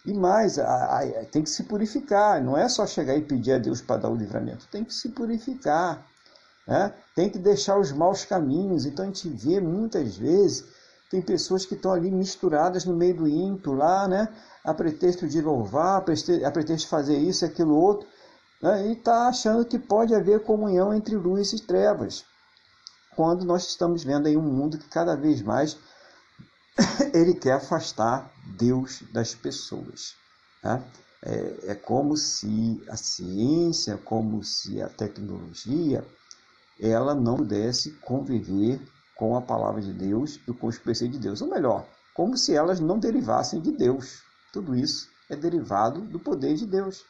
E mais, a, a, tem que se purificar. Não é só chegar e pedir a Deus para dar o livramento. Tem que se purificar. Né? Tem que deixar os maus caminhos. Então a gente vê muitas vezes tem pessoas que estão ali misturadas no meio do ímpio, lá, né? A pretexto de louvar, a pretexto de fazer isso e aquilo outro, né? e está achando que pode haver comunhão entre luz e trevas. Quando nós estamos vendo aí um mundo que cada vez mais ele quer afastar Deus das pessoas. Tá? É, é como se a ciência, como se a tecnologia, ela não pudesse conviver com a palavra de Deus e com os preceitos de Deus. Ou melhor, como se elas não derivassem de Deus. Tudo isso é derivado do poder de Deus.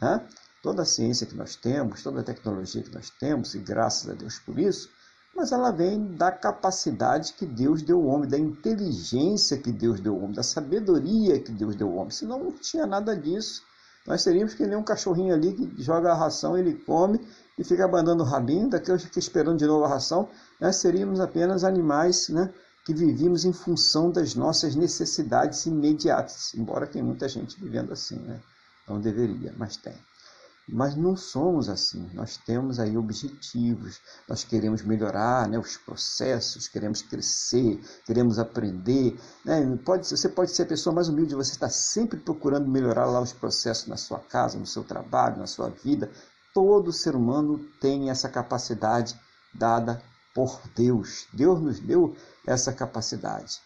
Né? Toda a ciência que nós temos, toda a tecnologia que nós temos, e graças a Deus por isso, mas ela vem da capacidade que Deus deu ao homem, da inteligência que Deus deu ao homem, da sabedoria que Deus deu ao homem. Senão não tinha nada disso. Nós seríamos que nem um cachorrinho ali que joga a ração, ele come e fica abandonando o rabinho, daqui eu fico esperando de novo a ração, né? seríamos apenas animais né? que vivíamos em função das nossas necessidades imediatas, embora tem muita gente vivendo assim, né? não deveria, mas tem. Mas não somos assim, nós temos aí objetivos, nós queremos melhorar né, os processos, queremos crescer, queremos aprender. Né? Pode, você pode ser a pessoa mais humilde, você está sempre procurando melhorar lá os processos na sua casa, no seu trabalho, na sua vida, Todo ser humano tem essa capacidade dada por Deus. Deus nos deu essa capacidade.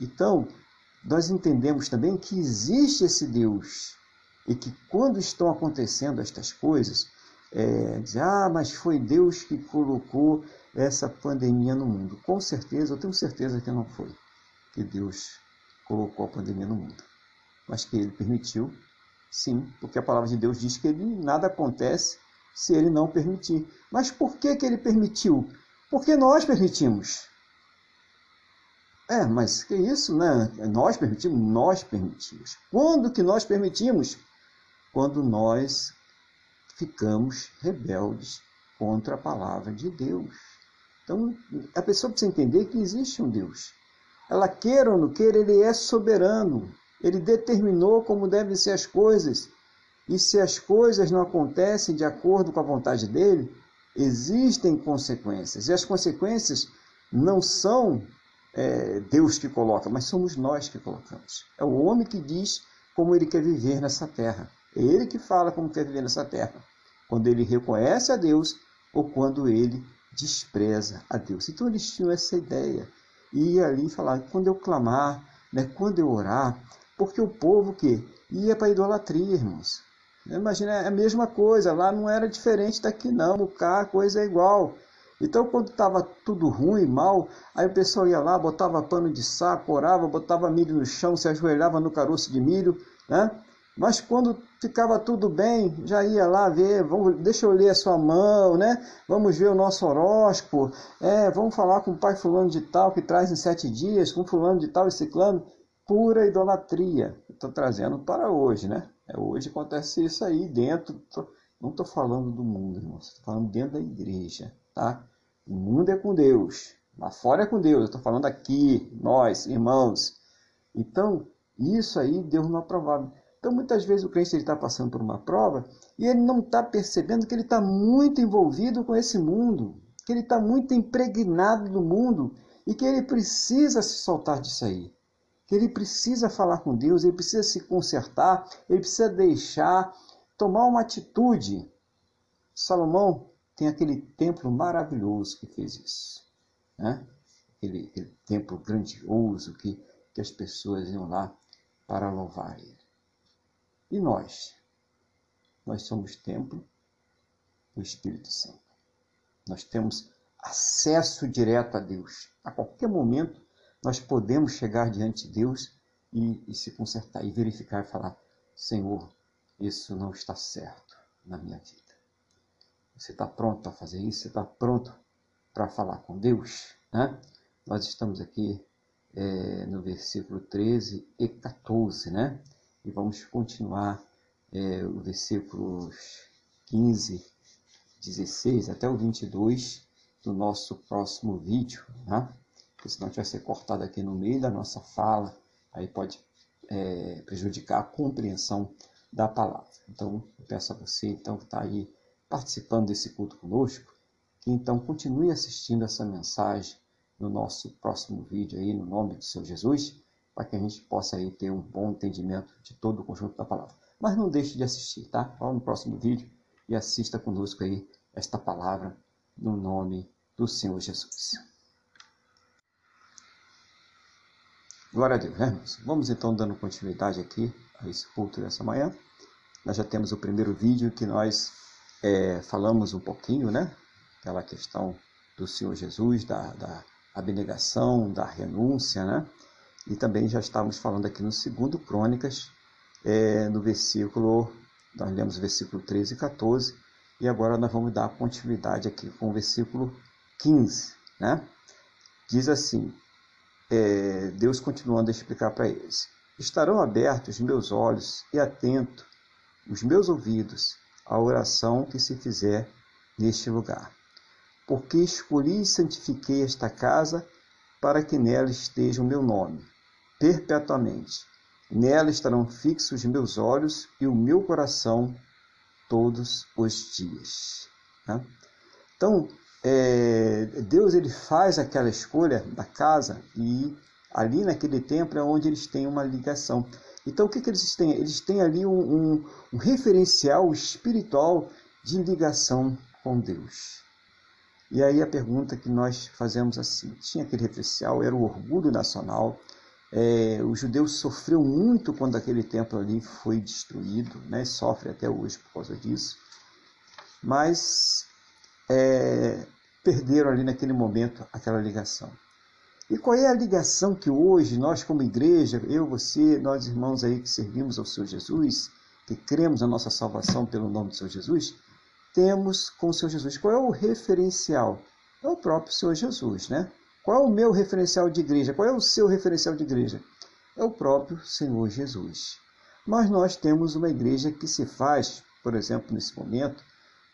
Então, nós entendemos também que existe esse Deus e que quando estão acontecendo estas coisas, é, ah, mas foi Deus que colocou essa pandemia no mundo. Com certeza, eu tenho certeza que não foi que Deus colocou a pandemia no mundo, mas que Ele permitiu, sim, porque a palavra de Deus diz que ele, nada acontece se ele não permitir. Mas por que, que ele permitiu? Porque nós permitimos. É, mas que isso, né? Nós permitimos? Nós permitimos. Quando que nós permitimos? Quando nós ficamos rebeldes contra a palavra de Deus. Então, a pessoa precisa entender que existe um Deus. Ela queira ou não queira, ele é soberano. Ele determinou como devem ser as coisas. E se as coisas não acontecem de acordo com a vontade dele, existem consequências. E as consequências não são é, Deus que coloca, mas somos nós que colocamos. É o homem que diz como ele quer viver nessa terra. É ele que fala como quer viver nessa terra. Quando ele reconhece a Deus ou quando ele despreza a Deus. Então eles tinham essa ideia. E ia ali falar, quando eu clamar, né, quando eu orar, porque o povo que ia para a idolatria, irmãos. Imagina, é a mesma coisa, lá não era diferente daqui não, cá a coisa é igual. Então, quando estava tudo ruim, mal, aí o pessoal ia lá, botava pano de saco, orava, botava milho no chão, se ajoelhava no caroço de milho, né? Mas quando ficava tudo bem, já ia lá ver, vamos, deixa eu ler a sua mão, né? Vamos ver o nosso horóscopo, é, vamos falar com o pai fulano de tal, que traz em sete dias, com fulano de tal e ciclano. Pura idolatria. Estou trazendo para hoje, né? É, hoje acontece isso aí dentro, não estou falando do mundo, irmão, estou falando dentro da igreja, tá? O mundo é com Deus, lá fora é com Deus, eu estou falando aqui, nós, irmãos. Então, isso aí Deus não aprovava. Então, muitas vezes o crente está passando por uma prova e ele não está percebendo que ele está muito envolvido com esse mundo, que ele está muito impregnado do mundo e que ele precisa se soltar disso aí. Que ele precisa falar com Deus, ele precisa se consertar, ele precisa deixar, tomar uma atitude. Salomão tem aquele templo maravilhoso que fez isso. Né? Aquele, aquele templo grandioso que, que as pessoas iam lá para louvar ele. E nós? Nós somos templo do Espírito Santo. Nós temos acesso direto a Deus. A qualquer momento nós podemos chegar diante de Deus e, e se consertar e verificar e falar: Senhor, isso não está certo na minha vida. Você está pronto para fazer isso? Você está pronto para falar com Deus? Né? Nós estamos aqui é, no versículo 13 e 14, né? E vamos continuar é, o versículos 15, 16 até o 22 do nosso próximo vídeo, né? porque senão a gente vai ser cortado aqui no meio da nossa fala, aí pode é, prejudicar a compreensão da palavra. Então, eu peço a você então, que está aí participando desse culto conosco, que então continue assistindo essa mensagem no nosso próximo vídeo aí, no nome do Senhor Jesus, para que a gente possa aí ter um bom entendimento de todo o conjunto da palavra. Mas não deixe de assistir, tá? Vá no próximo vídeo e assista conosco aí esta palavra no nome do Senhor Jesus. Glória a Deus, né, irmãos? Vamos então dando continuidade aqui a esse culto dessa manhã. Nós já temos o primeiro vídeo que nós é, falamos um pouquinho, né? Aquela questão do Senhor Jesus, da, da abnegação, da renúncia, né? E também já estávamos falando aqui no segundo Crônicas, é, no versículo, nós lemos versículo 13 e 14, e agora nós vamos dar continuidade aqui com o versículo 15, né? Diz assim, é, Deus continuando a explicar para eles, estarão abertos meus olhos e atento os meus ouvidos à oração que se fizer neste lugar. Porque escolhi e santifiquei esta casa para que nela esteja o meu nome perpetuamente. Nela estarão fixos meus olhos e o meu coração todos os dias. Né? Então, é, Deus ele faz aquela escolha da casa e ali naquele templo é onde eles têm uma ligação. Então, o que, que eles têm? Eles têm ali um, um, um referencial espiritual de ligação com Deus. E aí a pergunta que nós fazemos assim: tinha aquele referencial, era o orgulho nacional, é, o judeu sofreu muito quando aquele templo ali foi destruído, né? sofre até hoje por causa disso, mas é, perderam ali naquele momento aquela ligação. E qual é a ligação que hoje nós, como igreja, eu, você, nós irmãos aí que servimos ao Senhor Jesus, que cremos na nossa salvação pelo nome do Senhor Jesus, temos com o Senhor Jesus? Qual é o referencial? É o próprio Senhor Jesus, né? Qual é o meu referencial de igreja? Qual é o seu referencial de igreja? É o próprio Senhor Jesus. Mas nós temos uma igreja que se faz, por exemplo, nesse momento,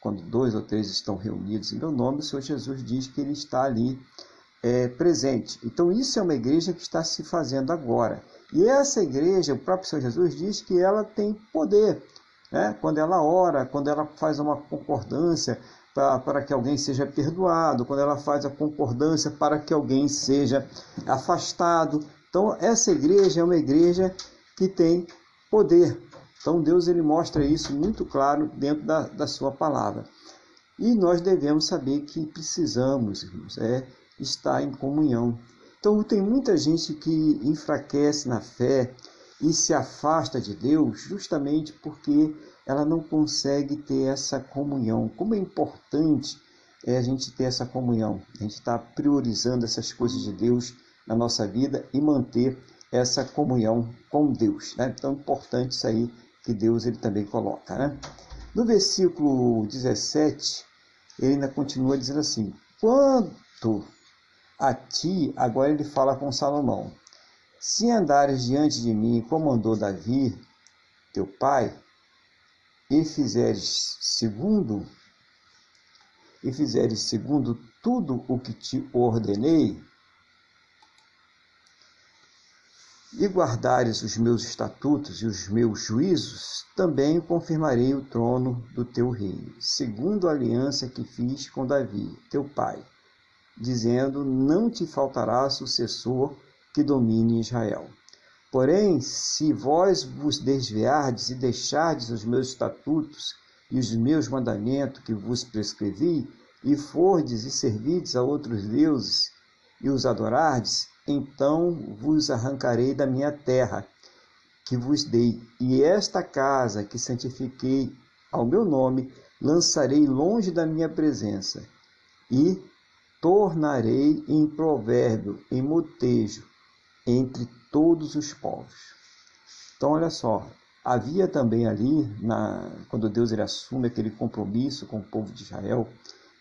quando dois ou três estão reunidos em meu nome, o Senhor Jesus diz que ele está ali é, presente. Então, isso é uma igreja que está se fazendo agora. E essa igreja, o próprio Senhor Jesus diz que ela tem poder. Né? Quando ela ora, quando ela faz uma concordância, para que alguém seja perdoado, quando ela faz a concordância para que alguém seja afastado. Então, essa igreja é uma igreja que tem poder. Então, Deus ele mostra isso muito claro dentro da, da sua palavra. E nós devemos saber que precisamos, irmãos, é estar em comunhão. Então, tem muita gente que enfraquece na fé e se afasta de Deus justamente porque ela não consegue ter essa comunhão. Como é importante é a gente ter essa comunhão, a gente está priorizando essas coisas de Deus na nossa vida e manter essa comunhão com Deus. Né? Então, importante isso aí que Deus ele também coloca. Né? No versículo 17, ele ainda continua dizendo assim: Quanto a ti, agora ele fala com Salomão: Se andares diante de mim, como andou Davi, teu pai, e fizeres segundo e fizeres segundo tudo o que te ordenei, e guardares os meus estatutos e os meus juízos, também confirmarei o trono do teu reino, segundo a aliança que fiz com Davi, teu pai, dizendo: Não te faltará sucessor que domine Israel. Porém, se vós vos desviardes e deixardes os meus estatutos e os meus mandamentos que vos prescrevi, e fordes e servides a outros deuses e os adorardes, então vos arrancarei da minha terra que vos dei, e esta casa que santifiquei ao meu nome, lançarei longe da minha presença, e tornarei em provérbio, em motejo, entre todos os povos. Então, olha só, havia também ali, na, quando Deus ele assume aquele compromisso com o povo de Israel,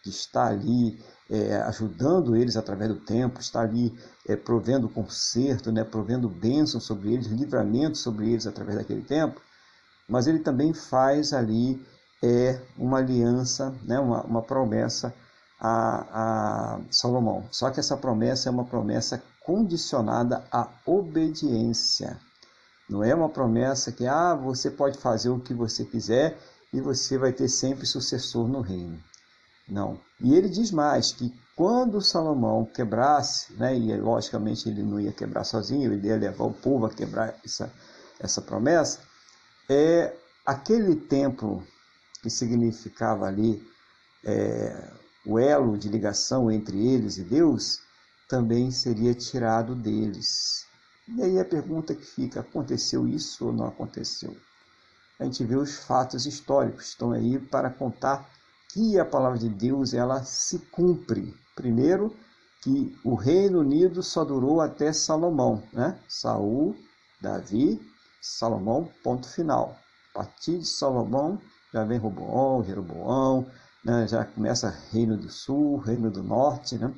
de estar ali é, ajudando eles através do tempo, estar ali é, provendo conserto, né, provendo bênção sobre eles, livramento sobre eles através daquele tempo, mas ele também faz ali é, uma aliança, né, uma, uma promessa a, a Salomão. Só que essa promessa é uma promessa condicionada à obediência. Não é uma promessa que ah, você pode fazer o que você quiser e você vai ter sempre sucessor no reino. Não. E ele diz mais que quando Salomão quebrasse, né, e logicamente ele não ia quebrar sozinho, ele ia levar o povo a quebrar essa, essa promessa, é aquele templo que significava ali é, o elo de ligação entre eles e Deus, também seria tirado deles. E aí a pergunta que fica: aconteceu isso ou não aconteceu? A gente vê os fatos históricos, estão aí para contar que a palavra de Deus ela se cumpre. Primeiro, que o Reino Unido só durou até Salomão, né? Saul, Davi, Salomão, ponto final. A partir de Salomão já vem Roboão, Jeroboão, né? já começa Reino do Sul, Reino do Norte, né?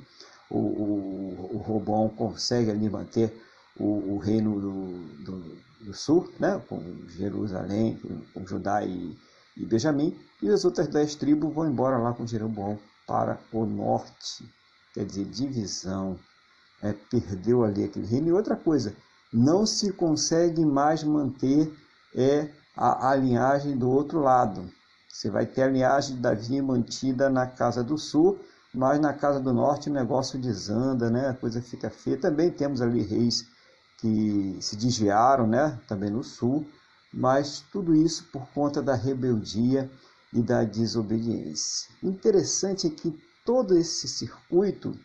O, o, o Robão consegue ali manter o, o reino do, do, do, sul, né, com Jerusalém, com, Judá e, e Benjamim, e as outras dez tribos vão embora lá com Jeroboão para o norte, quer dizer, divisão, é, perdeu ali aquele reino. E outra coisa, não se consegue mais manter é, a, a linhagem do outro lado. Você vai ter a linhagem de Davi mantida na casa do sul, mas na Casa do Norte o negócio desanda, né? a coisa fica feia. Também temos ali reis que se desviaram, né? também no sul, mas tudo isso por conta da rebeldia e da desobediência. Interessante é que todo esse circuito,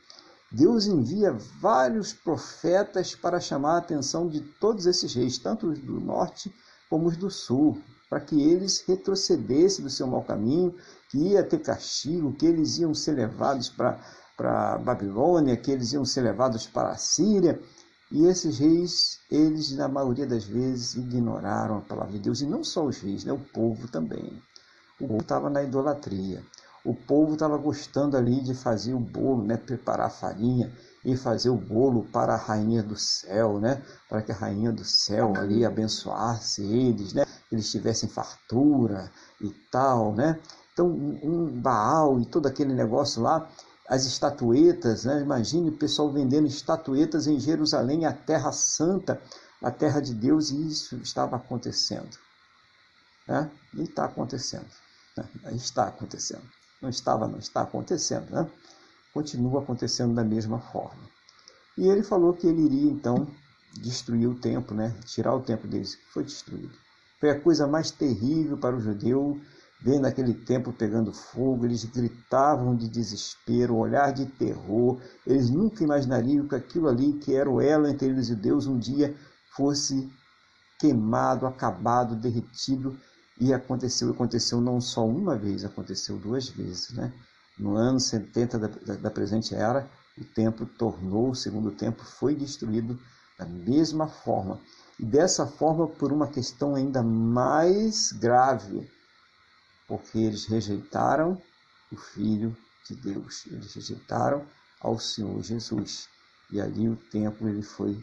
Deus envia vários profetas para chamar a atenção de todos esses reis, tanto os do norte como os do sul, para que eles retrocedessem do seu mau caminho que ia ter castigo, que eles iam ser levados para a Babilônia, que eles iam ser levados para a Síria. E esses reis, eles, na maioria das vezes, ignoraram a palavra de Deus. E não só os reis, né? o povo também. O povo estava na idolatria. O povo estava gostando ali de fazer o bolo, né? preparar a farinha e fazer o bolo para a rainha do céu, né? para que a rainha do céu ali abençoasse eles, né? Eles tivessem fartura e tal, né? Então, um Baal e todo aquele negócio lá, as estatuetas, né? imagine o pessoal vendendo estatuetas em Jerusalém, a terra santa, a terra de Deus, e isso estava acontecendo. Né? E está acontecendo. Né? Está acontecendo. Não estava, não está acontecendo. Né? Continua acontecendo da mesma forma. E ele falou que ele iria então destruir o templo, né? tirar o templo deles. Foi destruído. Foi a coisa mais terrível para o judeu Vendo aquele templo pegando fogo, eles gritavam de desespero, olhar de terror. Eles nunca imaginariam que aquilo ali, que era o elo entre eles e Deus, um dia fosse queimado, acabado, derretido E aconteceu, aconteceu não só uma vez, aconteceu duas vezes, né? No ano 70 da, da, da presente era, o templo tornou, o segundo templo foi destruído da mesma forma. E dessa forma, por uma questão ainda mais grave, porque eles rejeitaram o Filho de Deus, eles rejeitaram ao Senhor Jesus. E ali o templo ele foi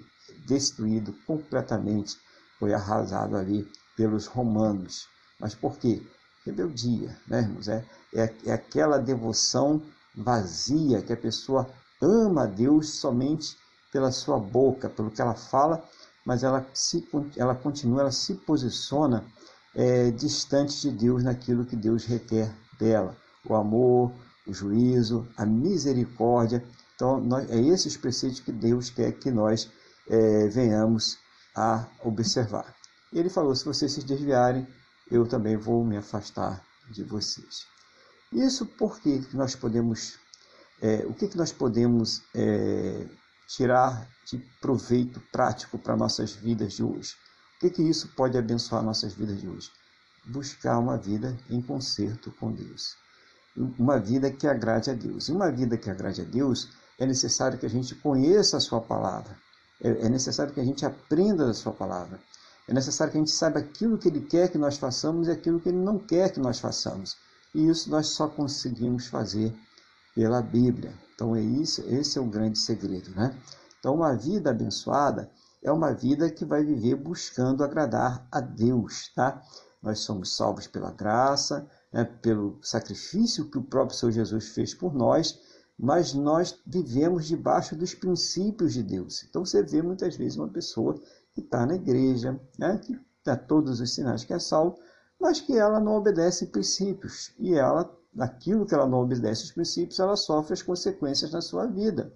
destruído completamente, foi arrasado ali pelos romanos. Mas por quê? Rebeldia, né, irmãos? É, é, é aquela devoção vazia que a pessoa ama a Deus somente pela sua boca, pelo que ela fala, mas ela, se, ela continua, ela se posiciona é, distante de Deus naquilo que Deus requer dela. O amor, o juízo, a misericórdia. Então, nós, é esses preceitos que Deus quer que nós é, venhamos a observar. Ele falou: se vocês se desviarem, eu também vou me afastar de vocês. Isso porque nós podemos, é, o que, que nós podemos é, tirar de proveito prático para nossas vidas de hoje? O que, que isso pode abençoar nossas vidas de hoje? Buscar uma vida em conserto com Deus. Uma vida que agrade a Deus. E uma vida que agrade a Deus é necessário que a gente conheça a Sua palavra. É, é necessário que a gente aprenda da Sua palavra. É necessário que a gente saiba aquilo que Ele quer que nós façamos e aquilo que Ele não quer que nós façamos. E isso nós só conseguimos fazer pela Bíblia. Então é isso, esse é o grande segredo, né? Então uma vida abençoada é uma vida que vai viver buscando agradar a Deus, tá? Nós somos salvos pela graça, né, pelo sacrifício que o próprio Senhor Jesus fez por nós, mas nós vivemos debaixo dos princípios de Deus. Então você vê muitas vezes uma pessoa que está na igreja, né, que dá todos os sinais que é salvo, mas que ela não obedece princípios e ela daquilo que ela não obedece os princípios, ela sofre as consequências na sua vida.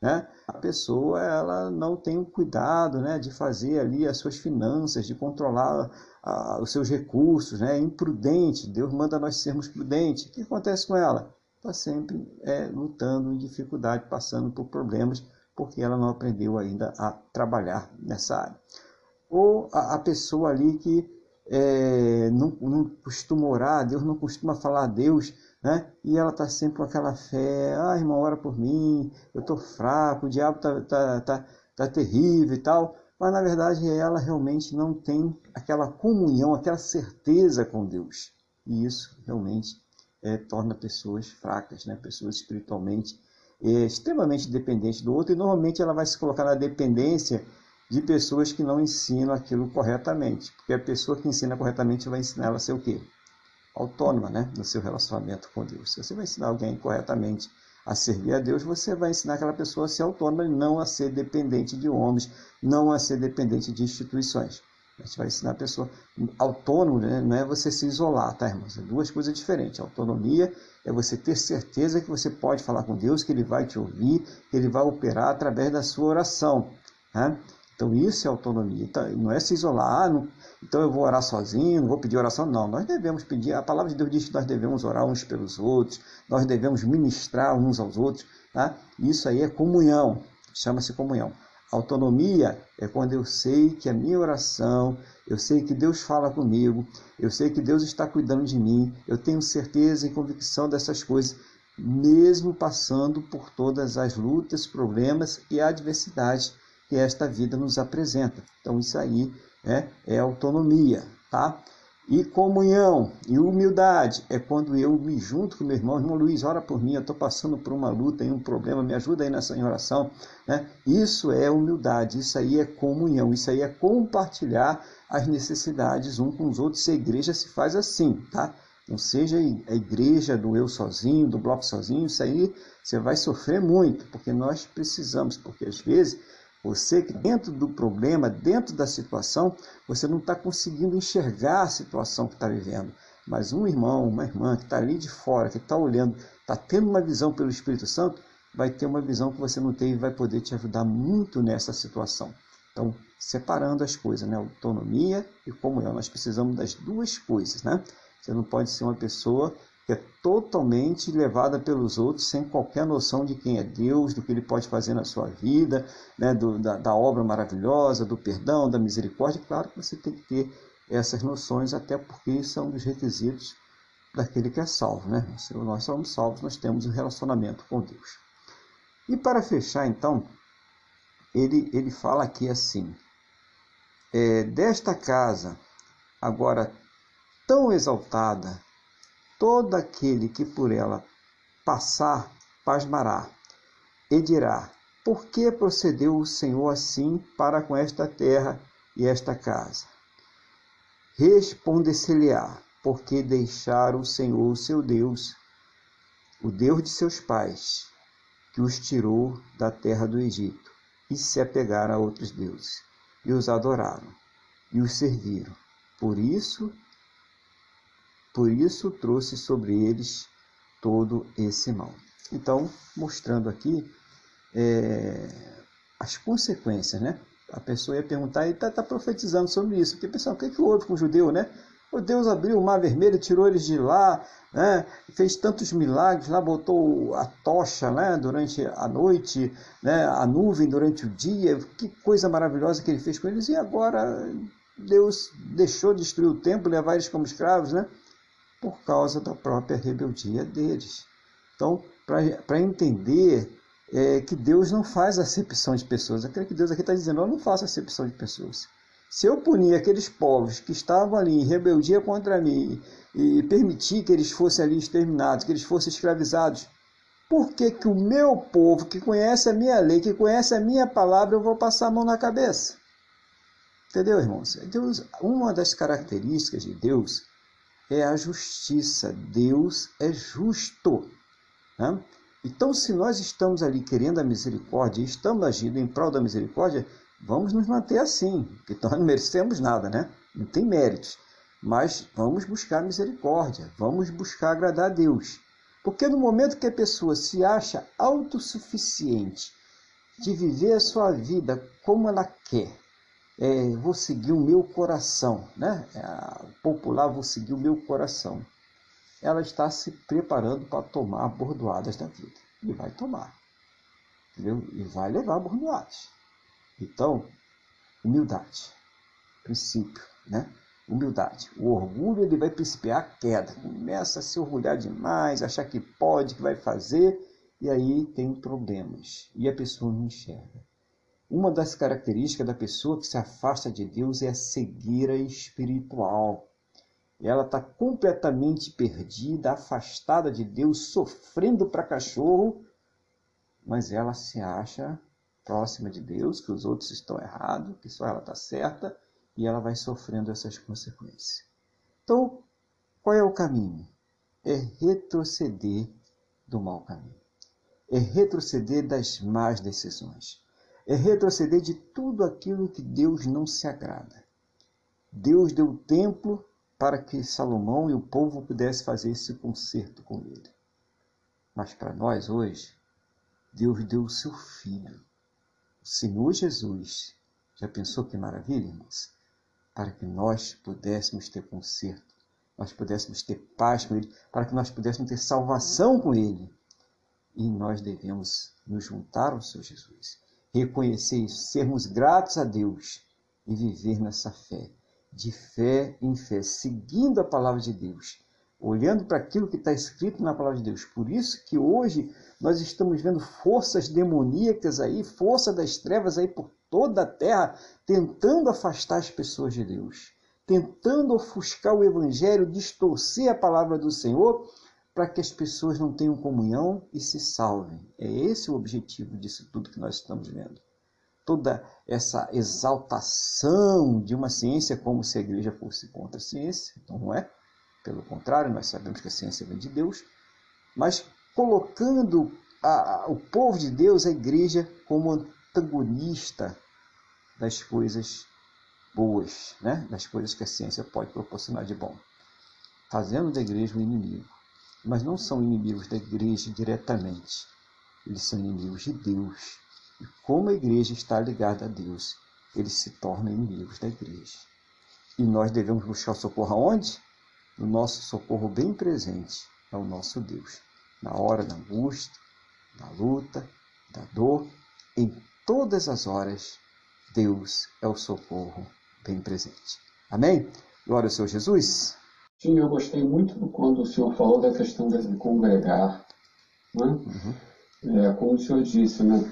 Né? A pessoa ela não tem o cuidado né, de fazer ali as suas finanças, de controlar ah, os seus recursos, né? é imprudente. Deus manda nós sermos prudentes. O que acontece com ela? Está sempre é, lutando em dificuldade, passando por problemas, porque ela não aprendeu ainda a trabalhar nessa área. Ou a, a pessoa ali que é, não, não costuma orar, Deus não costuma falar a Deus, né? E ela está sempre com aquela fé, ah, irmão, ora por mim, eu estou fraco, o diabo está tá, tá, tá terrível e tal. Mas na verdade ela realmente não tem aquela comunhão, aquela certeza com Deus. E isso realmente é, torna pessoas fracas, né? pessoas espiritualmente é, extremamente dependentes do outro, e normalmente ela vai se colocar na dependência de pessoas que não ensinam aquilo corretamente. Porque a pessoa que ensina corretamente vai ensinar ela a ser o quê? Autônoma, né? No seu relacionamento com Deus. Se você vai ensinar alguém corretamente a servir a Deus, você vai ensinar aquela pessoa a ser autônoma e não a ser dependente de homens, não a ser dependente de instituições. A gente vai ensinar a pessoa autônomo, né? não é você se isolar, tá, irmãos? São duas coisas diferentes. autonomia é você ter certeza que você pode falar com Deus, que Ele vai te ouvir, que Ele vai operar através da sua oração. Né? Então isso é autonomia. Então, não é se isolar, ah, não, então eu vou orar sozinho, não vou pedir oração. Não, nós devemos pedir. A palavra de Deus diz que nós devemos orar uns pelos outros, nós devemos ministrar uns aos outros. Tá? Isso aí é comunhão, chama-se comunhão. Autonomia é quando eu sei que a minha oração, eu sei que Deus fala comigo, eu sei que Deus está cuidando de mim, eu tenho certeza e convicção dessas coisas, mesmo passando por todas as lutas, problemas e adversidades que esta vida nos apresenta. Então isso aí é, é autonomia, tá? E comunhão e humildade é quando eu me junto com meu irmão, irmão Luiz, ora por mim, eu estou passando por uma luta e um problema, me ajuda aí nessa oração. Né? Isso é humildade, isso aí é comunhão, isso aí é compartilhar as necessidades um com os outros. a igreja se faz assim, tá? Não seja a igreja do eu sozinho, do bloco sozinho, isso aí você vai sofrer muito, porque nós precisamos, porque às vezes você que dentro do problema, dentro da situação, você não está conseguindo enxergar a situação que está vivendo. Mas um irmão, uma irmã que está ali de fora, que está olhando, está tendo uma visão pelo Espírito Santo, vai ter uma visão que você não teve e vai poder te ajudar muito nessa situação. Então, separando as coisas, né? Autonomia e comunhão. Nós precisamos das duas coisas, né? Você não pode ser uma pessoa que é totalmente levada pelos outros sem qualquer noção de quem é Deus, do que Ele pode fazer na sua vida, né, do, da, da, obra maravilhosa, do perdão, da misericórdia. Claro que você tem que ter essas noções, até porque são dos requisitos daquele que é salvo, né? Se nós somos salvos, nós temos um relacionamento com Deus. E para fechar, então, ele, ele fala aqui assim: é, desta casa, agora tão exaltada, todo aquele que por ela passar, pasmará, e dirá: Por que procedeu o Senhor assim para com esta terra e esta casa? Responder-se-lhe-á: Porque deixaram o Senhor, seu Deus, o Deus de seus pais, que os tirou da terra do Egito, e se apegaram a outros deuses, e os adoraram, e os serviram. Por isso, por isso trouxe sobre eles todo esse mal. Então, mostrando aqui é, as consequências, né? A pessoa ia perguntar e está tá profetizando sobre isso. Porque, pessoal, o que, é que houve com o judeu, né? O Deus abriu o mar vermelho, tirou eles de lá, né? fez tantos milagres, lá botou a tocha né? durante a noite, né? a nuvem durante o dia. Que coisa maravilhosa que ele fez com eles. E agora Deus deixou de destruir o templo, levar eles como escravos, né? Por causa da própria rebeldia deles. Então, para entender é, que Deus não faz acepção de pessoas. Creio que Deus aqui está dizendo, eu não faço acepção de pessoas. Se eu punir aqueles povos que estavam ali em rebeldia contra mim e permitir que eles fossem ali exterminados, que eles fossem escravizados, por que, que o meu povo, que conhece a minha lei, que conhece a minha palavra, eu vou passar a mão na cabeça? Entendeu, irmãos? Deus, uma das características de Deus é a justiça. Deus é justo. Né? Então, se nós estamos ali querendo a misericórdia estamos agindo em prol da misericórdia, vamos nos manter assim, porque nós não merecemos nada, né? Não tem méritos. Mas vamos buscar misericórdia, vamos buscar agradar a Deus. Porque no momento que a pessoa se acha autossuficiente de viver a sua vida como ela quer, é, vou seguir o meu coração, né? É, popular, vou seguir o meu coração ela está se preparando para tomar bordoadas da vida. E vai tomar. Entendeu? E vai levar bordoadas. Então, humildade. Princípio, né? Humildade. O orgulho ele vai principiar a queda. Começa a se orgulhar demais, achar que pode, que vai fazer, e aí tem problemas. E a pessoa não enxerga. Uma das características da pessoa que se afasta de Deus é a cegueira espiritual. Ela está completamente perdida, afastada de Deus, sofrendo para cachorro, mas ela se acha próxima de Deus, que os outros estão errados, que só ela está certa, e ela vai sofrendo essas consequências. Então, qual é o caminho? É retroceder do mau caminho. É retroceder das más decisões. É retroceder de tudo aquilo que Deus não se agrada. Deus deu o templo para que Salomão e o povo pudessem fazer esse concerto com ele. Mas para nós hoje, Deus deu o seu Filho, o Senhor Jesus. Já pensou que maravilha, irmãos? Para que nós pudéssemos ter conserto, nós pudéssemos ter paz com Ele, para que nós pudéssemos ter salvação com Ele. E nós devemos nos juntar ao Senhor Jesus, reconhecer sermos gratos a Deus e viver nessa fé de fé em fé, seguindo a palavra de Deus, olhando para aquilo que está escrito na palavra de Deus. Por isso que hoje nós estamos vendo forças demoníacas aí, força das trevas aí por toda a terra, tentando afastar as pessoas de Deus, tentando ofuscar o evangelho, distorcer a palavra do Senhor, para que as pessoas não tenham comunhão e se salvem. É esse o objetivo disso tudo que nós estamos vendo toda essa exaltação de uma ciência como se a igreja fosse contra a ciência. Então não é. Pelo contrário, nós sabemos que a ciência vem de Deus, mas colocando a, a, o povo de Deus, a igreja, como antagonista das coisas boas, né? das coisas que a ciência pode proporcionar de bom, fazendo da igreja um inimigo. Mas não são inimigos da igreja diretamente, eles são inimigos de Deus e como a igreja está ligada a Deus, eles se tornam inimigos da igreja. E nós devemos buscar o socorro aonde? No nosso socorro bem presente ao nosso Deus. Na hora da angústia, da luta, da dor, em todas as horas, Deus é o socorro bem presente. Amém? Glória ao Senhor Jesus. Sim, eu gostei muito quando o senhor falou da questão de congregar. Né? Uhum. É, como o senhor disse, né?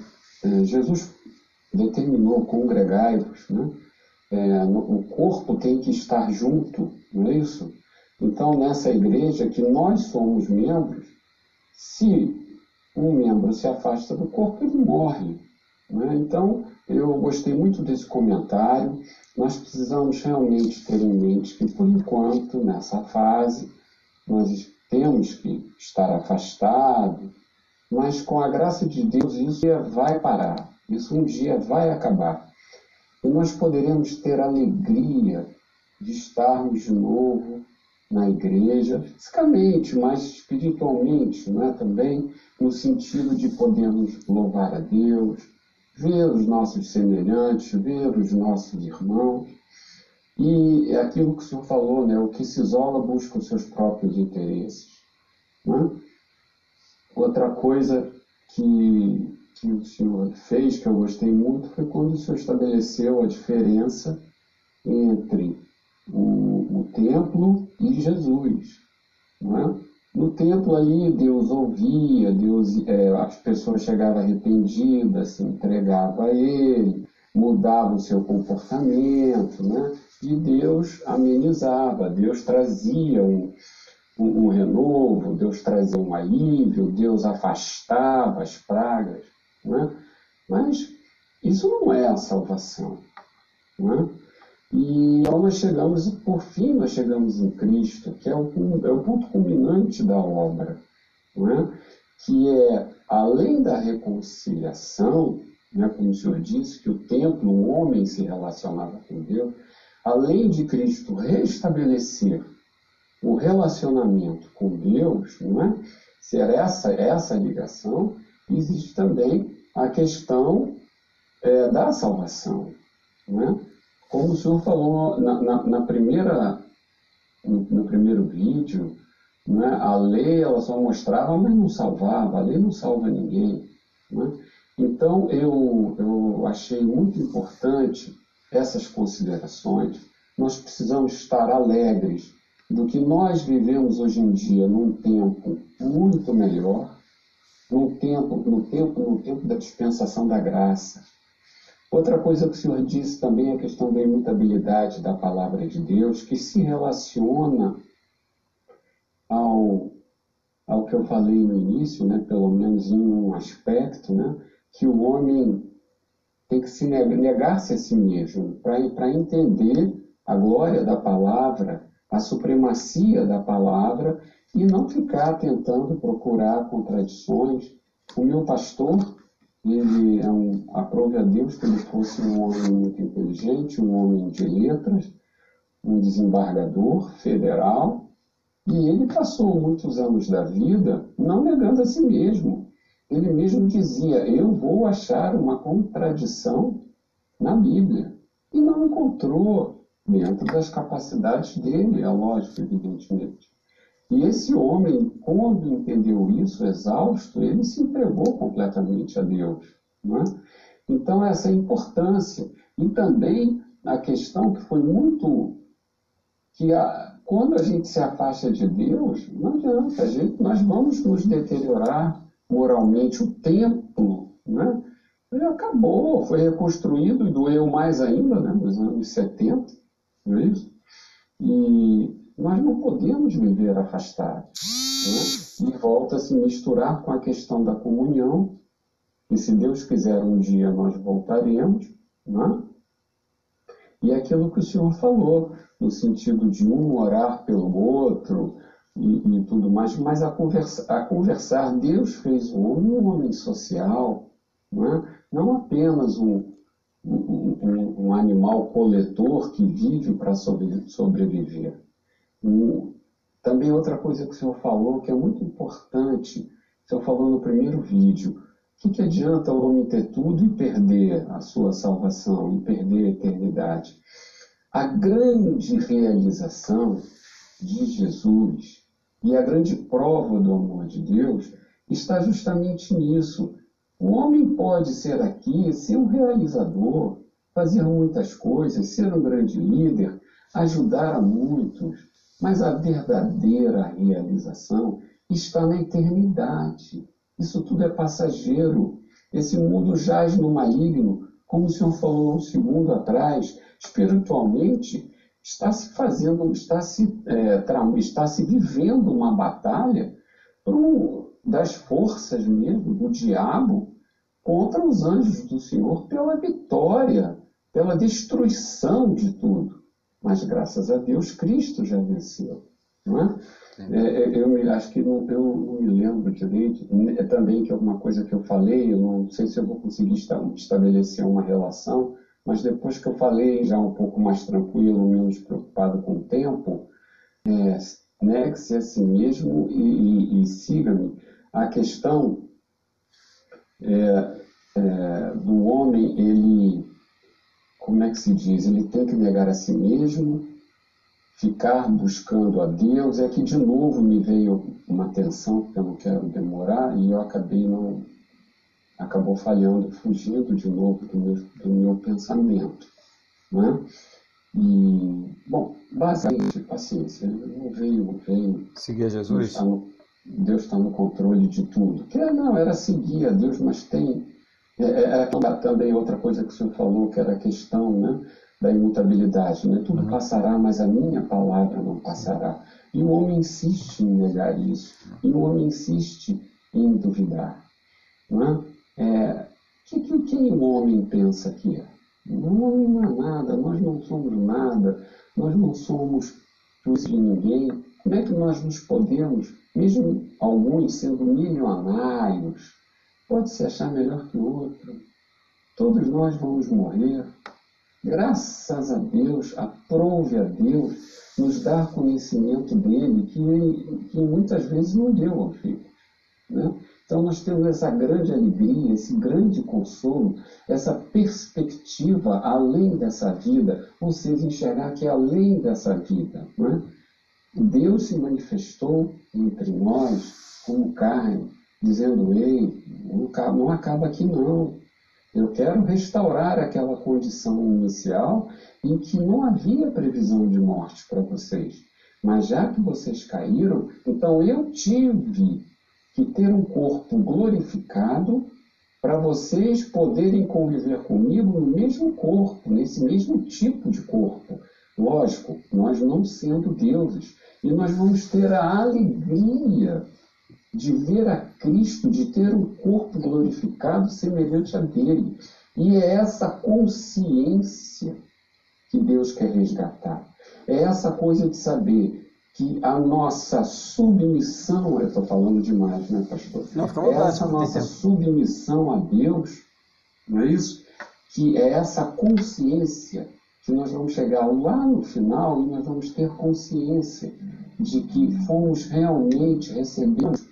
É, Jesus determinou congregai-vos. Né? É, o corpo tem que estar junto, não é isso? Então, nessa igreja que nós somos membros, se um membro se afasta do corpo, ele morre. Né? Então, eu gostei muito desse comentário. Nós precisamos realmente ter em mente que, por enquanto, nessa fase, nós temos que estar afastados, mas com a graça de Deus isso vai parar, isso um dia vai acabar. E nós poderemos ter alegria de estarmos de novo na igreja, fisicamente, mas espiritualmente, não é? também no sentido de podermos louvar a Deus, ver os nossos semelhantes, ver os nossos irmãos. E é aquilo que o senhor falou, né? o que se isola busca os seus próprios interesses. Né? Outra coisa que, que o senhor fez, que eu gostei muito, foi quando o senhor estabeleceu a diferença entre o, o templo e Jesus. Não é? No templo ali, Deus ouvia, Deus, é, as pessoas chegavam arrependidas, se entregavam a Ele, mudavam o seu comportamento, né? e Deus amenizava, Deus trazia um, um, um renovo, Deus trazia um alívio, Deus afastava as pragas. Né? Mas isso não é a salvação. Né? E então nós chegamos, por fim, nós chegamos em Cristo, que é o, é o ponto culminante da obra, é? que é, além da reconciliação, né, como o Senhor disse, que o templo, o homem se relacionava com Deus, além de Cristo restabelecer o relacionamento com Deus, não é? ser essa, essa ligação, existe também a questão é, da salvação. Não é? Como o senhor falou na, na, na primeira, no, no, primeiro vídeo, né, a lei ela só mostrava, mas não salvava, a lei não salva ninguém. Né? Então eu, eu achei muito importante essas considerações. Nós precisamos estar alegres do que nós vivemos hoje em dia num tempo muito melhor, num tempo, no tempo, no tempo da dispensação da graça Outra coisa que o senhor disse também é a questão da imutabilidade da palavra de Deus, que se relaciona ao, ao que eu falei no início, né, pelo menos em um aspecto, né, que o homem tem que se negar-se a si mesmo para entender a glória da palavra, a supremacia da palavra e não ficar tentando procurar contradições. O meu pastor, ele é um, aprove a Deus que ele fosse um homem muito inteligente, um homem de letras, um desembargador federal, e ele passou muitos anos da vida não negando a si mesmo. Ele mesmo dizia: Eu vou achar uma contradição na Bíblia. E não encontrou dentro das capacidades dele, é lógico, evidentemente. E esse homem, quando entendeu isso, exausto, ele se entregou completamente a Deus. Né? Então, essa importância. E também a questão que foi muito. que a, quando a gente se afasta de Deus, não adianta, a gente, nós vamos nos deteriorar moralmente. O templo né? ele acabou, foi reconstruído e doeu mais ainda né? nos anos 70, não é isso? E nós não podemos viver afastados. Né? E volta a se misturar com a questão da comunhão, e se Deus quiser um dia nós voltaremos, né? e aquilo que o Senhor falou, no sentido de um orar pelo outro e, e tudo mais, mas a, conversa, a conversar, Deus fez o homem um homem social, né? não apenas um, um, um, um animal coletor que vive para sobreviver. Também outra coisa que o senhor falou, que é muito importante, o senhor falou no primeiro vídeo, o que, que adianta o homem ter tudo e perder a sua salvação, e perder a eternidade? A grande realização de Jesus e a grande prova do amor de Deus está justamente nisso. O homem pode ser aqui, ser um realizador, fazer muitas coisas, ser um grande líder, ajudar a muitos, mas a verdadeira realização está na eternidade. Isso tudo é passageiro. Esse mundo jaz no maligno, como o Senhor falou um segundo atrás, espiritualmente está se fazendo, está se, é, está se vivendo uma batalha pro, das forças mesmo, do diabo, contra os anjos do Senhor pela vitória, pela destruição de tudo. Mas graças a Deus, Cristo já venceu. Não é? É, é, eu acho que não, eu não me lembro direito, é também que alguma coisa que eu falei, eu não sei se eu vou conseguir estabelecer uma relação, mas depois que eu falei, já um pouco mais tranquilo, menos preocupado com o tempo, é, negue-se a si mesmo e, e, e siga-me. A questão é, é, do homem, ele, como é que se diz? Ele tem que negar a si mesmo, ficar buscando a Deus, é que de novo me veio uma atenção, porque eu não quero demorar, e eu acabei não. acabou falhando, fugindo de novo do meu, do meu pensamento. Né? E, bom, basicamente, paciência, não veio, veio. Seguir a Jesus? Deus está no, no, controle de tudo. Que não, era seguir a Deus, mas tem. É, é, é também outra coisa que o senhor falou, que era a questão, né? da imutabilidade. Né? Tudo uhum. passará, mas a minha palavra não passará. E o homem insiste em negar isso. E o homem insiste em duvidar. Não é? é que, que, quem o homem pensa que é? O homem não é nada, nós não somos nada, nós não somos juiz de ninguém. Como é que nós nos podemos, mesmo alguns sendo milionários, pode se achar melhor que o outro? Todos nós vamos morrer, Graças a Deus, aprove a Deus nos dar conhecimento dele, que, que muitas vezes não deu ao filho. Né? Então, nós temos essa grande alegria, esse grande consolo, essa perspectiva além dessa vida, ou seja, enxergar que é além dessa vida. Né? Deus se manifestou entre nós como carne, dizendo: Ei, não acaba aqui não. Eu quero restaurar aquela condição inicial em que não havia previsão de morte para vocês. Mas já que vocês caíram, então eu tive que ter um corpo glorificado para vocês poderem conviver comigo no mesmo corpo, nesse mesmo tipo de corpo. Lógico, nós não sendo deuses. E nós vamos ter a alegria de ver a Cristo, de ter um corpo glorificado semelhante a dele. E é essa consciência que Deus quer resgatar. É essa coisa de saber que a nossa submissão, eu estou falando demais, né, pastor? Não, é essa nossa submissão a Deus, não é isso? Que é essa consciência que nós vamos chegar lá no final e nós vamos ter consciência de que fomos realmente, recebemos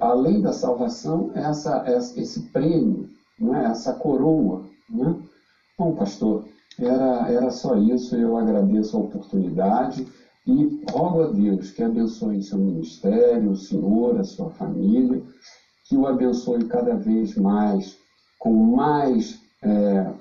além da salvação, essa, esse prêmio, não é? essa coroa. Né? Bom, pastor, era, era só isso. Eu agradeço a oportunidade e rogo a Deus que abençoe seu ministério, o senhor, a sua família, que o abençoe cada vez mais, com mais, é,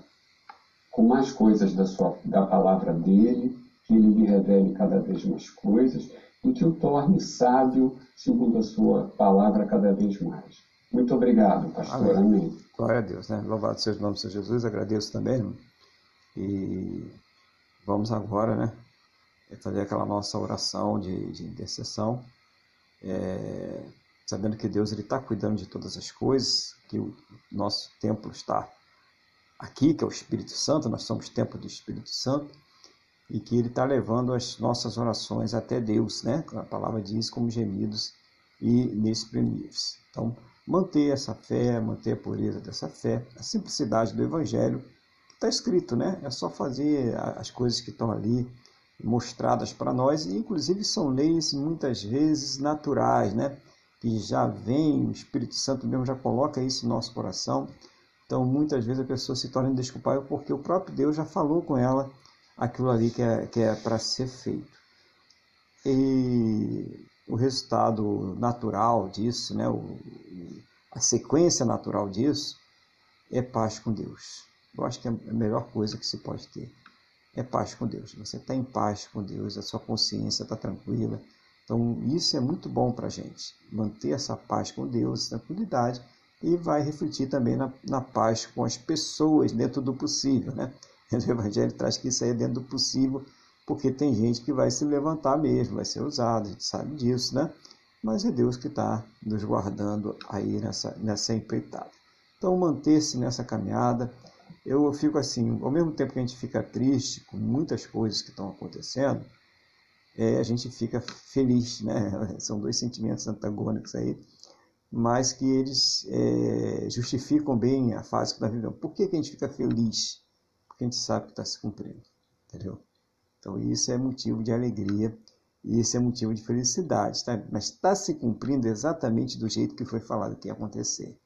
com mais coisas da, sua, da palavra dele, que ele lhe revele cada vez mais coisas e que o torne sábio segundo a sua palavra cada vez mais. Muito obrigado, pastor. Amém. Amém. Glória a Deus, né? Louvado seja o nome Senhor Jesus. Agradeço também. Irmão. E vamos agora, né? Fazer aquela nossa oração de, de intercessão. É, sabendo que Deus está cuidando de todas as coisas, que o nosso templo está aqui, que é o Espírito Santo, nós somos templo do Espírito Santo e que Ele está levando as nossas orações até Deus, né? A palavra diz como gemidos e inexprimíveis. Então, manter essa fé, manter a pureza dessa fé, a simplicidade do Evangelho, está escrito, né? É só fazer as coisas que estão ali mostradas para nós e, inclusive, são leis muitas vezes naturais, né? Que já vem, o Espírito Santo mesmo já coloca isso no nosso coração. Então, muitas vezes a pessoa se torna indesculpável porque o próprio Deus já falou com ela aquilo ali que é, que é para ser feito. E o resultado natural disso, né, o, a sequência natural disso, é paz com Deus. Eu acho que é a melhor coisa que se pode ter. é paz com Deus. Você está em paz com Deus, a sua consciência está tranquila. Então, isso é muito bom para a gente, manter essa paz com Deus, tranquilidade, e vai refletir também na, na paz com as pessoas dentro do possível. Né? O Evangelho traz que isso aí é dentro do possível, porque tem gente que vai se levantar mesmo, vai ser usado, a gente sabe disso, né? Mas é Deus que está nos guardando aí nessa, nessa empreitada. Então, manter-se nessa caminhada, eu fico assim, ao mesmo tempo que a gente fica triste com muitas coisas que estão acontecendo, é, a gente fica feliz, né? São dois sentimentos antagônicos aí, mas que eles é, justificam bem a fase que está vivendo. Por que, que a gente fica feliz? Porque a gente sabe que está se cumprindo, entendeu? Então isso é motivo de alegria e isso é motivo de felicidade, tá? Mas está se cumprindo exatamente do jeito que foi falado que ia acontecer.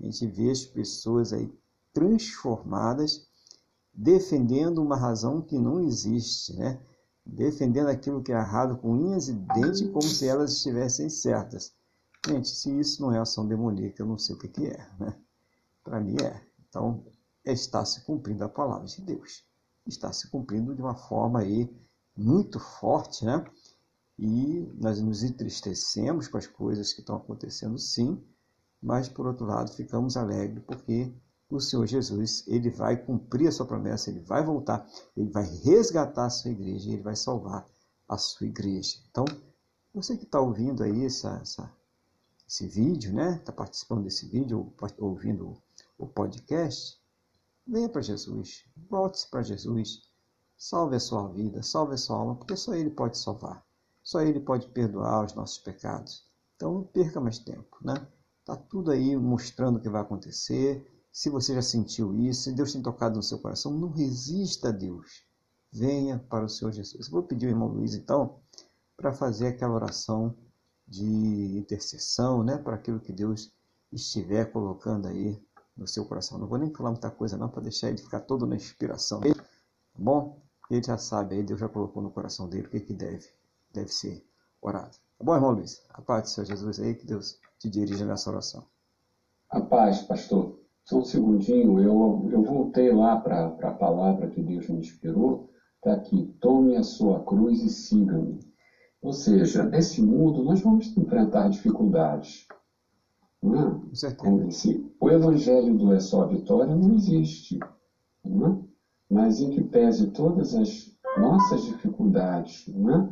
A gente vê as pessoas aí transformadas, defendendo uma razão que não existe, né? defendendo aquilo que é errado com unhas e dentes, como se elas estivessem certas. Gente, se isso não é ação demoníaca, eu não sei o que, que é. Né? Para mim é. Então, está se cumprindo a palavra de Deus. Está se cumprindo de uma forma aí muito forte, né? E nós nos entristecemos com as coisas que estão acontecendo, sim, mas por outro lado ficamos alegres porque o Senhor Jesus, ele vai cumprir a sua promessa, ele vai voltar, ele vai resgatar a sua igreja, ele vai salvar a sua igreja. Então, você que está ouvindo aí essa, essa, esse vídeo, né? Está participando desse vídeo, ou ouvindo o podcast, venha para Jesus, volte-se para Jesus, salve a sua vida, salve a sua alma, porque só Ele pode salvar, só Ele pode perdoar os nossos pecados. Então, não perca mais tempo, né? Está tudo aí mostrando o que vai acontecer, se você já sentiu isso, se Deus tem tocado no seu coração, não resista a Deus. Venha para o Senhor Jesus. vou pedir ao irmão Luiz, então, para fazer aquela oração de intercessão, né, para aquilo que Deus estiver colocando aí no seu coração. Não vou nem falar muita coisa não, para deixar ele ficar todo na inspiração dele, tá bom? Ele já sabe aí, Deus já colocou no coração dele o que, que deve, deve ser orado. Tá bom, irmão Luiz? A paz do Senhor Jesus aí, que Deus te dirija nessa oração. A paz, pastor. Só um segundinho, eu, eu voltei lá para a palavra que Deus me inspirou, está aqui, tome a sua cruz e siga-me. Ou seja, nesse mundo nós vamos enfrentar dificuldades. Não é? Como disse, o evangelho do é só vitória não existe. Não é? Mas em que pese todas as nossas dificuldades, não é?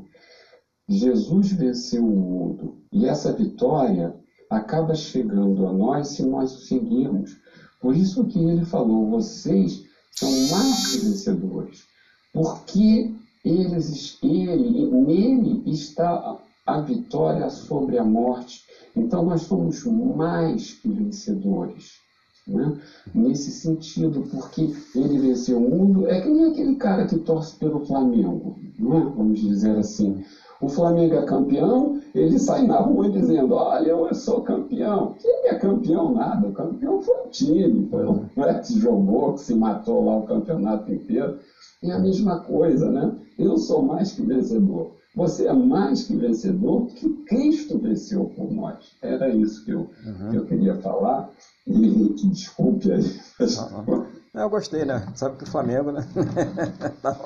Jesus venceu o mundo. E essa vitória acaba chegando a nós se nós o seguirmos. Por isso que ele falou: vocês são mais que vencedores, porque eles, ele, nele está a vitória sobre a morte. Então nós somos mais que vencedores. Né? Nesse sentido, porque ele venceu o mundo, é que nem aquele cara que torce pelo Flamengo, né? vamos dizer assim. O Flamengo é campeão, ele sai na rua dizendo: Olha, eu sou campeão. Quem é campeão? Nada. O campeão foi o time. Foi o que jogou, que se matou lá o campeonato inteiro. É a mesma coisa, né? Eu sou mais que vencedor. Você é mais que vencedor que Cristo venceu por nós. Era isso que eu, uhum. que eu queria falar. E desculpe aí. Uhum. Eu gostei, né? Sabe que o Flamengo, né? tá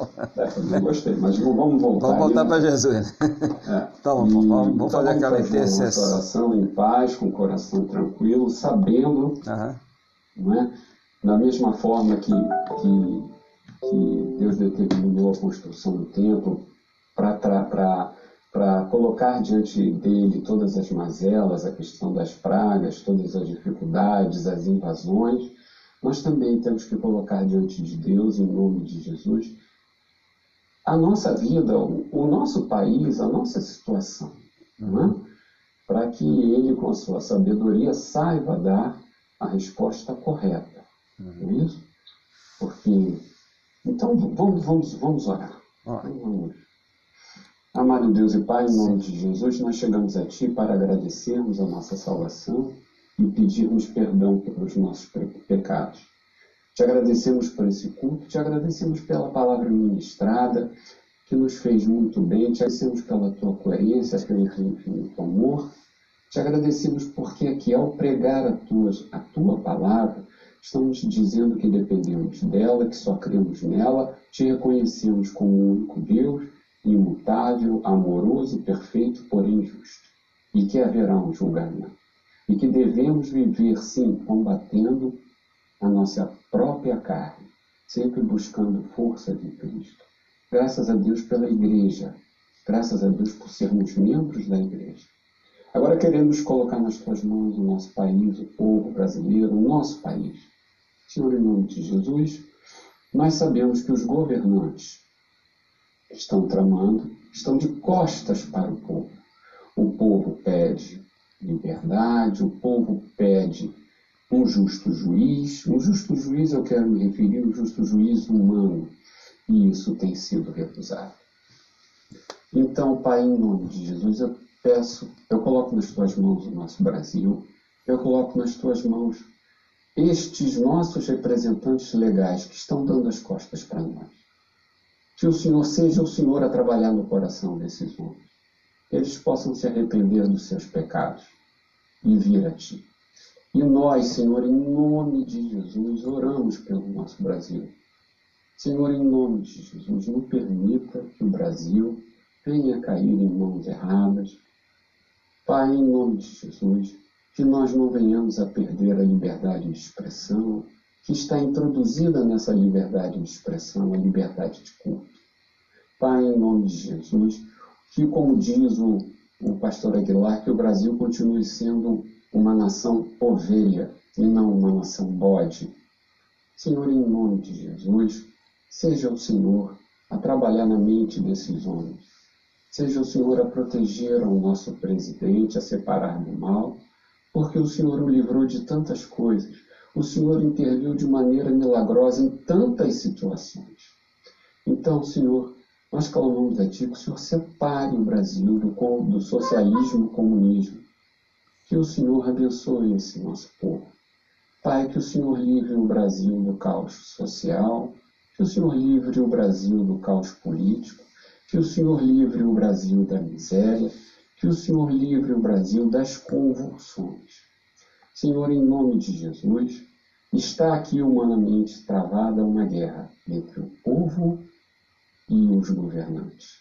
eu gostei, mas vamos voltar. Vamos voltar para Jesus. É. Então, vamos, vamos então fazer aquela intercessão. coração em paz, com o coração tranquilo, sabendo, uhum. não é? da mesma forma que, que, que Deus determinou a construção do templo para colocar diante dele todas as mazelas, a questão das pragas, todas as dificuldades, as invasões nós também temos que colocar diante de Deus, em nome de Jesus, a nossa vida, o nosso país, a nossa situação, uhum. é? para que Ele, com a sua sabedoria, saiba dar a resposta correta. Uhum. Não é isso? Porque. Então, vamos, vamos, vamos orar. Vamos. Amado Deus e Pai, em nome de Jesus, nós chegamos a Ti para agradecermos a nossa salvação e pedirmos perdão pelos nossos pecados. Te agradecemos por esse culto, te agradecemos pela palavra ministrada, que nos fez muito bem, te agradecemos pela tua coerência, pelo teu infinito amor, te agradecemos porque aqui, ao pregar a tua, a tua palavra, Estamos dizendo que dependemos dela, que só cremos nela, te reconhecemos como o único Deus, imutável, amoroso, perfeito, porém justo, e que haverá um julgamento. E que devemos viver, sim, combatendo a nossa própria carne, sempre buscando força de Cristo. Graças a Deus pela igreja, graças a Deus por sermos membros da igreja. Agora queremos colocar nas tuas mãos o nosso país, o povo brasileiro, o nosso país. Senhor, em nome de Jesus, nós sabemos que os governantes estão tramando, estão de costas para o povo. O povo pede liberdade, o povo pede um justo juiz. Um justo juiz, eu quero me referir ao justo juiz humano, e isso tem sido recusado. Então, Pai, em nome de Jesus, eu peço, eu coloco nas tuas mãos o nosso Brasil, eu coloco nas tuas mãos estes nossos representantes legais que estão dando as costas para nós. Que o Senhor seja o Senhor a trabalhar no coração desses homens. Que eles possam se arrepender dos seus pecados e vir a Ti. E nós, Senhor, em nome de Jesus, oramos pelo nosso Brasil. Senhor, em nome de Jesus, não permita que o Brasil venha cair em mãos erradas. Pai, em nome de Jesus, que nós não venhamos a perder a liberdade de expressão, que está introduzida nessa liberdade de expressão, a liberdade de culto. Pai, em nome de Jesus, que, como diz o, o pastor Aguilar, que o Brasil continue sendo uma nação ovelha e não uma nação bode. Senhor, em nome de Jesus, seja o Senhor a trabalhar na mente desses homens. Seja o Senhor a proteger o nosso presidente, a separar do mal, porque o Senhor o livrou de tantas coisas. O Senhor interviu de maneira milagrosa em tantas situações. Então, Senhor, nós clamamos a Ti que o Senhor separe o Brasil do, do socialismo comunismo. Que o Senhor abençoe esse nosso povo. Pai, que o Senhor livre o Brasil do caos social, que o Senhor livre o Brasil do caos político, que o Senhor livre o Brasil da miséria, que o Senhor livre o Brasil das convulsões. Senhor, em nome de Jesus, está aqui humanamente travada uma guerra entre o povo e os governantes.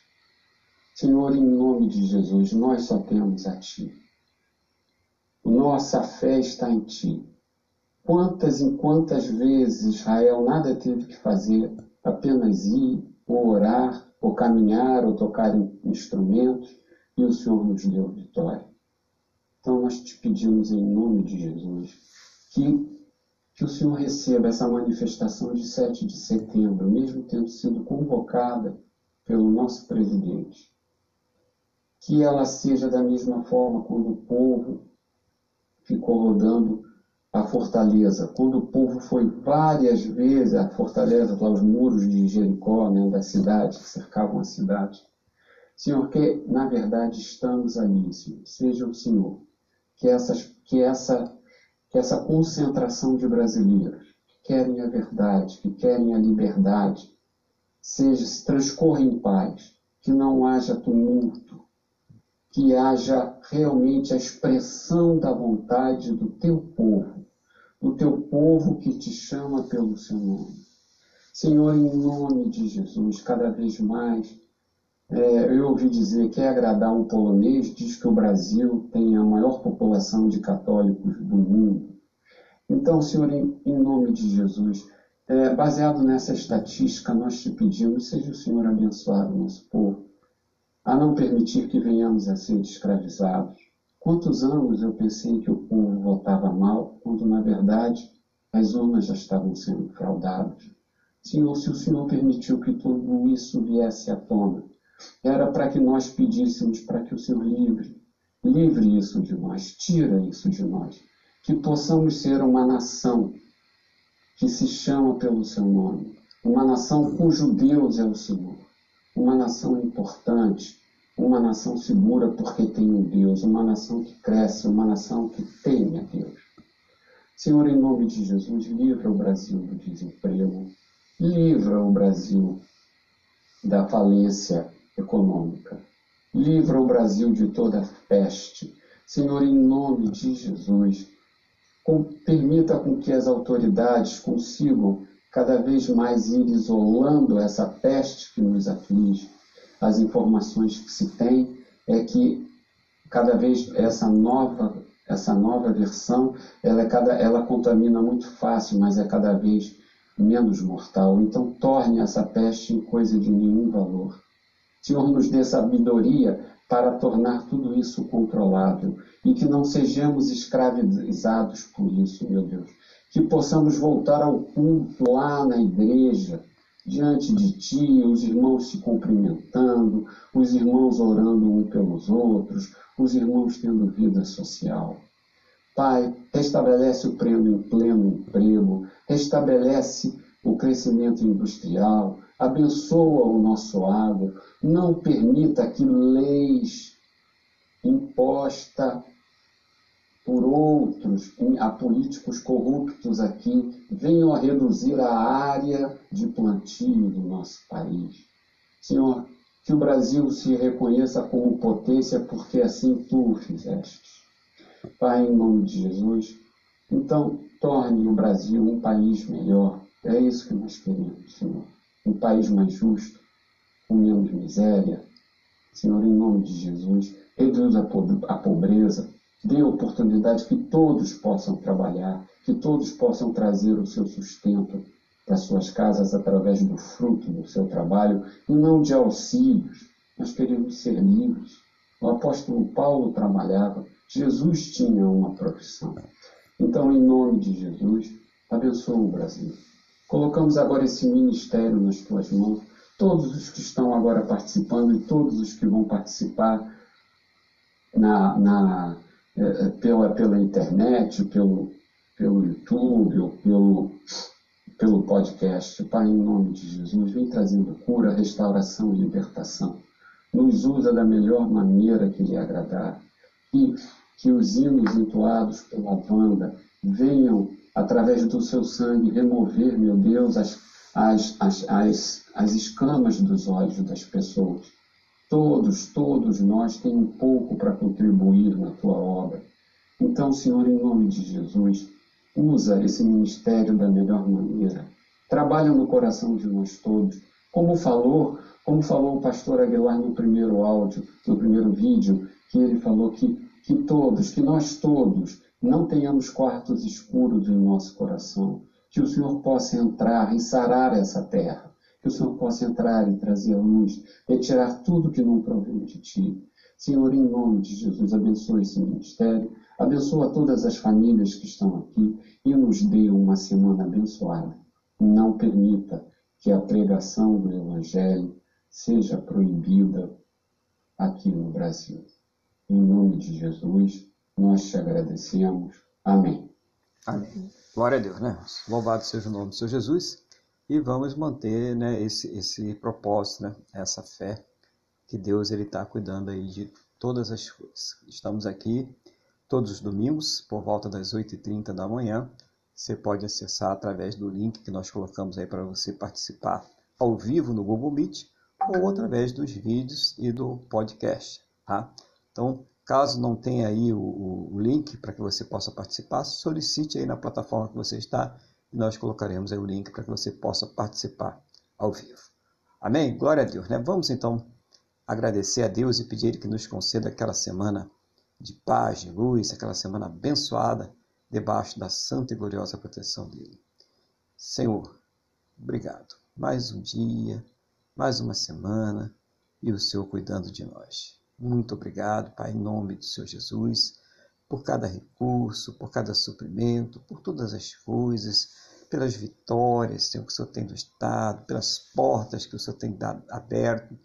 Senhor, em nome de Jesus, nós só temos a Ti. Nossa fé está em Ti. Quantas e quantas vezes Israel nada teve que fazer, apenas ir, ou orar, ou caminhar, ou tocar instrumentos, e o Senhor nos deu vitória. Então nós te pedimos em nome de Jesus que, que o Senhor receba essa manifestação de 7 de setembro, mesmo tendo sido convocada pelo nosso presidente. Que ela seja da mesma forma quando o povo ficou rodando a fortaleza, quando o povo foi várias vezes à fortaleza, para os muros de Jericó, né, da cidade, que cercavam a cidade Senhor, que na verdade estamos ali, Senhor. Seja o Senhor. Que, essas, que, essa, que essa concentração de brasileiros que querem a verdade, que querem a liberdade, seja, se transcorra em paz, que não haja tumulto, que haja realmente a expressão da vontade do teu povo, do teu povo que te chama pelo seu nome. Senhor, em nome de Jesus, cada vez mais é, eu ouvi dizer que é agradar um polonês diz que o Brasil tem a maior população de católicos do mundo. Então, Senhor, em, em nome de Jesus, é, baseado nessa estatística, nós te pedimos, seja o Senhor abençoar o nosso povo, a não permitir que venhamos a ser escravizados. Quantos anos eu pensei que o povo votava mal, quando na verdade as urnas já estavam sendo fraudadas. Senhor, se o Senhor permitiu que tudo isso viesse à tona, era para que nós pedíssemos para que o Senhor livre, livre isso de nós, tira isso de nós, que possamos ser uma nação que se chama pelo seu nome, uma nação cujo Deus é o Senhor, uma nação importante, uma nação segura porque tem um Deus, uma nação que cresce, uma nação que teme a Deus. Senhor, em nome de Jesus, livra o Brasil do desemprego, livra o Brasil da falência econômica. Livra o Brasil de toda peste. Senhor, em nome de Jesus, com, permita com que as autoridades consigam cada vez mais ir isolando essa peste que nos aflige. As informações que se tem é que cada vez essa nova essa nova versão ela é cada ela contamina muito fácil, mas é cada vez menos mortal. Então torne essa peste em coisa de nenhum valor. Senhor, nos dê sabedoria para tornar tudo isso controlável e que não sejamos escravizados por isso, meu Deus. Que possamos voltar ao culto lá na igreja, diante de Ti, os irmãos se cumprimentando, os irmãos orando um pelos outros, os irmãos tendo vida social. Pai, restabelece o pleno, pleno emprego, restabelece o crescimento industrial, abençoa o nosso agro, não permita que leis imposta por outros, a políticos corruptos aqui, venham a reduzir a área de plantio do nosso país. Senhor, que o Brasil se reconheça como potência, porque assim tu o fizeste. Pai, em nome de Jesus, então torne o Brasil um país melhor. É isso que nós queremos, Senhor. Um país mais justo, com menos miséria. Senhor, em nome de Jesus, reduz a pobreza, dê oportunidade que todos possam trabalhar, que todos possam trazer o seu sustento para suas casas através do fruto do seu trabalho e não de auxílios. Nós queremos ser livres. O apóstolo Paulo trabalhava, Jesus tinha uma profissão. Então, em nome de Jesus, abençoa o Brasil. Colocamos agora esse ministério nas tuas mãos, todos os que estão agora participando e todos os que vão participar na, na, é, pela, pela internet, pelo, pelo YouTube ou pelo, pelo podcast. Pai, em nome de Jesus, vem trazendo cura, restauração e libertação. Nos usa da melhor maneira que lhe agradar. E que os hinos entoados pela Wanda venham, através do seu sangue, remover, meu Deus, as, as, as, as, as escamas dos olhos das pessoas. Todos, todos nós temos um pouco para contribuir na tua obra. Então, Senhor, em nome de Jesus, usa esse ministério da melhor maneira. Trabalha no coração de nós todos. Como falou, como falou o pastor Aguilar no primeiro áudio, no primeiro vídeo, que ele falou que, que todos, que nós todos, não tenhamos quartos escuros em nosso coração, que o Senhor possa entrar e sarar essa terra, que o Senhor possa entrar e trazer luz, retirar tudo que não provém de Ti. Senhor, em nome de Jesus, abençoe esse ministério, abençoa todas as famílias que estão aqui e nos dê uma semana abençoada. Não permita que a pregação do Evangelho seja proibida aqui no Brasil. Em nome de Jesus, nós te agradecemos. Amém. Amém. Glória a Deus, né? Louvado seja o nome do Senhor Jesus. E vamos manter né, esse, esse propósito, né, essa fé que Deus está cuidando aí de todas as coisas. Estamos aqui todos os domingos, por volta das 8h30 da manhã. Você pode acessar através do link que nós colocamos aí para você participar ao vivo no Google Meet ou através dos vídeos e do podcast. Tá? Então, caso não tenha aí o, o, link para que você possa participar, solicite aí na plataforma que você está e nós colocaremos aí o link para que você possa participar ao vivo. Amém? Glória a Deus. Né? Vamos então agradecer a Deus e pedir que nos conceda aquela semana de paz, de luz, aquela semana abençoada debaixo da santa e gloriosa proteção dele. Senhor, obrigado. Mais um dia, mais uma semana e o Senhor cuidando de nós. Muito obrigado, Pai, em nome do Senhor Jesus, por cada recurso, por cada suprimento, por todas as coisas, pelas vitórias, Senhor, que o Senhor tem do Estado, pelas portas que o Senhor tem dado, aberto.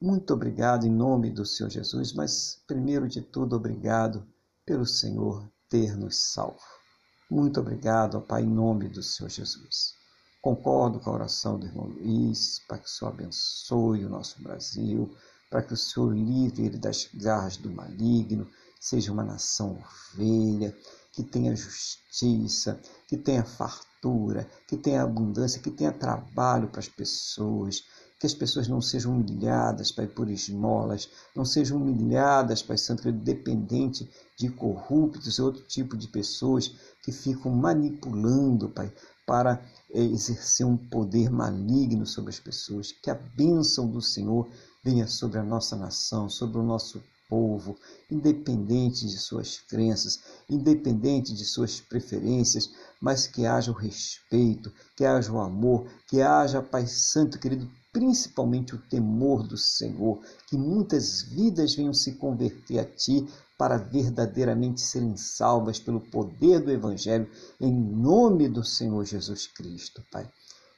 Muito obrigado em nome do Senhor Jesus, mas primeiro de tudo, obrigado pelo Senhor ter nos salvo. Muito obrigado, ó Pai, em nome do Senhor Jesus. Concordo com a oração do irmão Luiz, para que o Senhor abençoe o nosso Brasil, para que o Senhor livre ele das garras do maligno, seja uma nação ovelha, que tenha justiça, que tenha fartura, que tenha abundância, que tenha trabalho para as pessoas, que as pessoas não sejam humilhadas, Pai, por esmolas, não sejam humilhadas, Pai Santo, dependente de corruptos e outro tipo de pessoas que ficam manipulando, Pai, para eh, exercer um poder maligno sobre as pessoas. Que a bênção do Senhor venha sobre a nossa nação, sobre o nosso povo, independente de suas crenças, independente de suas preferências, mas que haja o respeito, que haja o amor, que haja, Pai Santo querido, principalmente o temor do Senhor, que muitas vidas venham se converter a Ti para verdadeiramente serem salvas pelo poder do Evangelho, em nome do Senhor Jesus Cristo, Pai.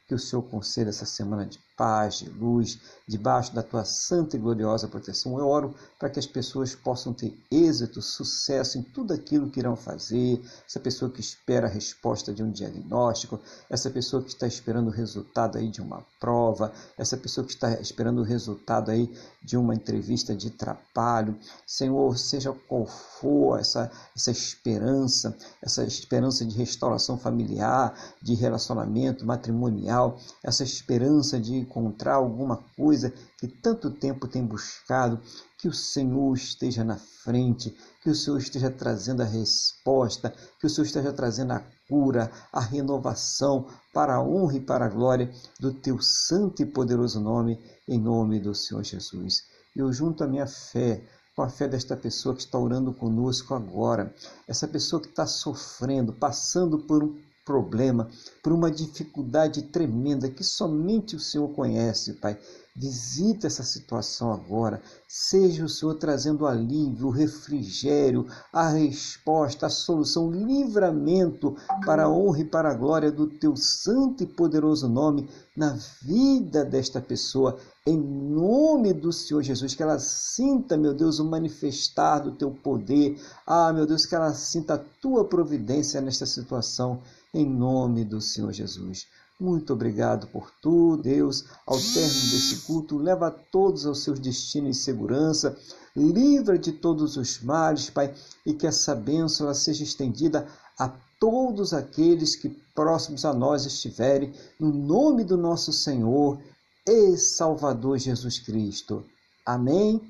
Que o Senhor conceda essa semana de paz, de luz, debaixo da tua santa e gloriosa proteção. Eu oro para que as pessoas possam ter êxito, sucesso em tudo aquilo que irão fazer. Essa pessoa que espera a resposta de um diagnóstico, essa pessoa que está esperando o resultado aí de uma prova, essa pessoa que está esperando o resultado aí de uma entrevista de trabalho. Senhor, seja qual for essa, essa esperança, essa esperança de restauração familiar, de relacionamento matrimonial, essa esperança de encontrar alguma coisa que tanto tempo tem buscado, que o Senhor esteja na frente, que o Senhor esteja trazendo a resposta, que o Senhor esteja trazendo a cura, a renovação para a honra e para a glória do teu santo e poderoso nome, em nome do Senhor Jesus. Eu junto a minha fé com a fé desta pessoa que está orando conosco agora, essa pessoa que está sofrendo, passando por um problema, por uma dificuldade tremenda que somente o Senhor conhece, Pai. Visita essa situação agora. Seja o Senhor trazendo alívio, refrigério, a resposta, a solução, livramento para a honra e para a glória do teu santo e poderoso nome na vida desta pessoa. Em nome do Senhor Jesus, que ela sinta, meu Deus, o manifestar do teu poder. Ah, meu Deus, que ela sinta a tua providência nesta situação em nome do Senhor Jesus. Muito obrigado por tudo, Deus. Ao término desse culto, leva todos aos seus destinos em segurança, livra de todos os males, Pai, e que essa bênção ela seja estendida a todos aqueles que próximos a nós estiverem, no nome do nosso Senhor e Salvador Jesus Cristo. Amém.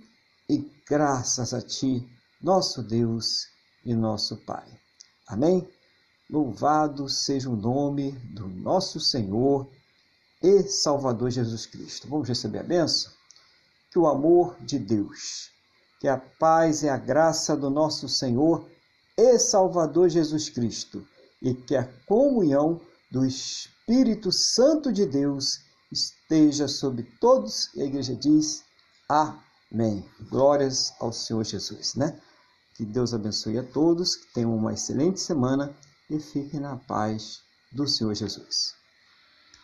E graças a Ti, nosso Deus e nosso Pai. Amém. Louvado seja o nome do nosso Senhor e Salvador Jesus Cristo. Vamos receber a benção? Que o amor de Deus, que a paz e a graça do nosso Senhor e Salvador Jesus Cristo e que a comunhão do Espírito Santo de Deus esteja sobre todos. E a igreja diz: Amém. Glórias ao Senhor Jesus, né? Que Deus abençoe a todos, que tenham uma excelente semana e fiquem na paz do Senhor Jesus.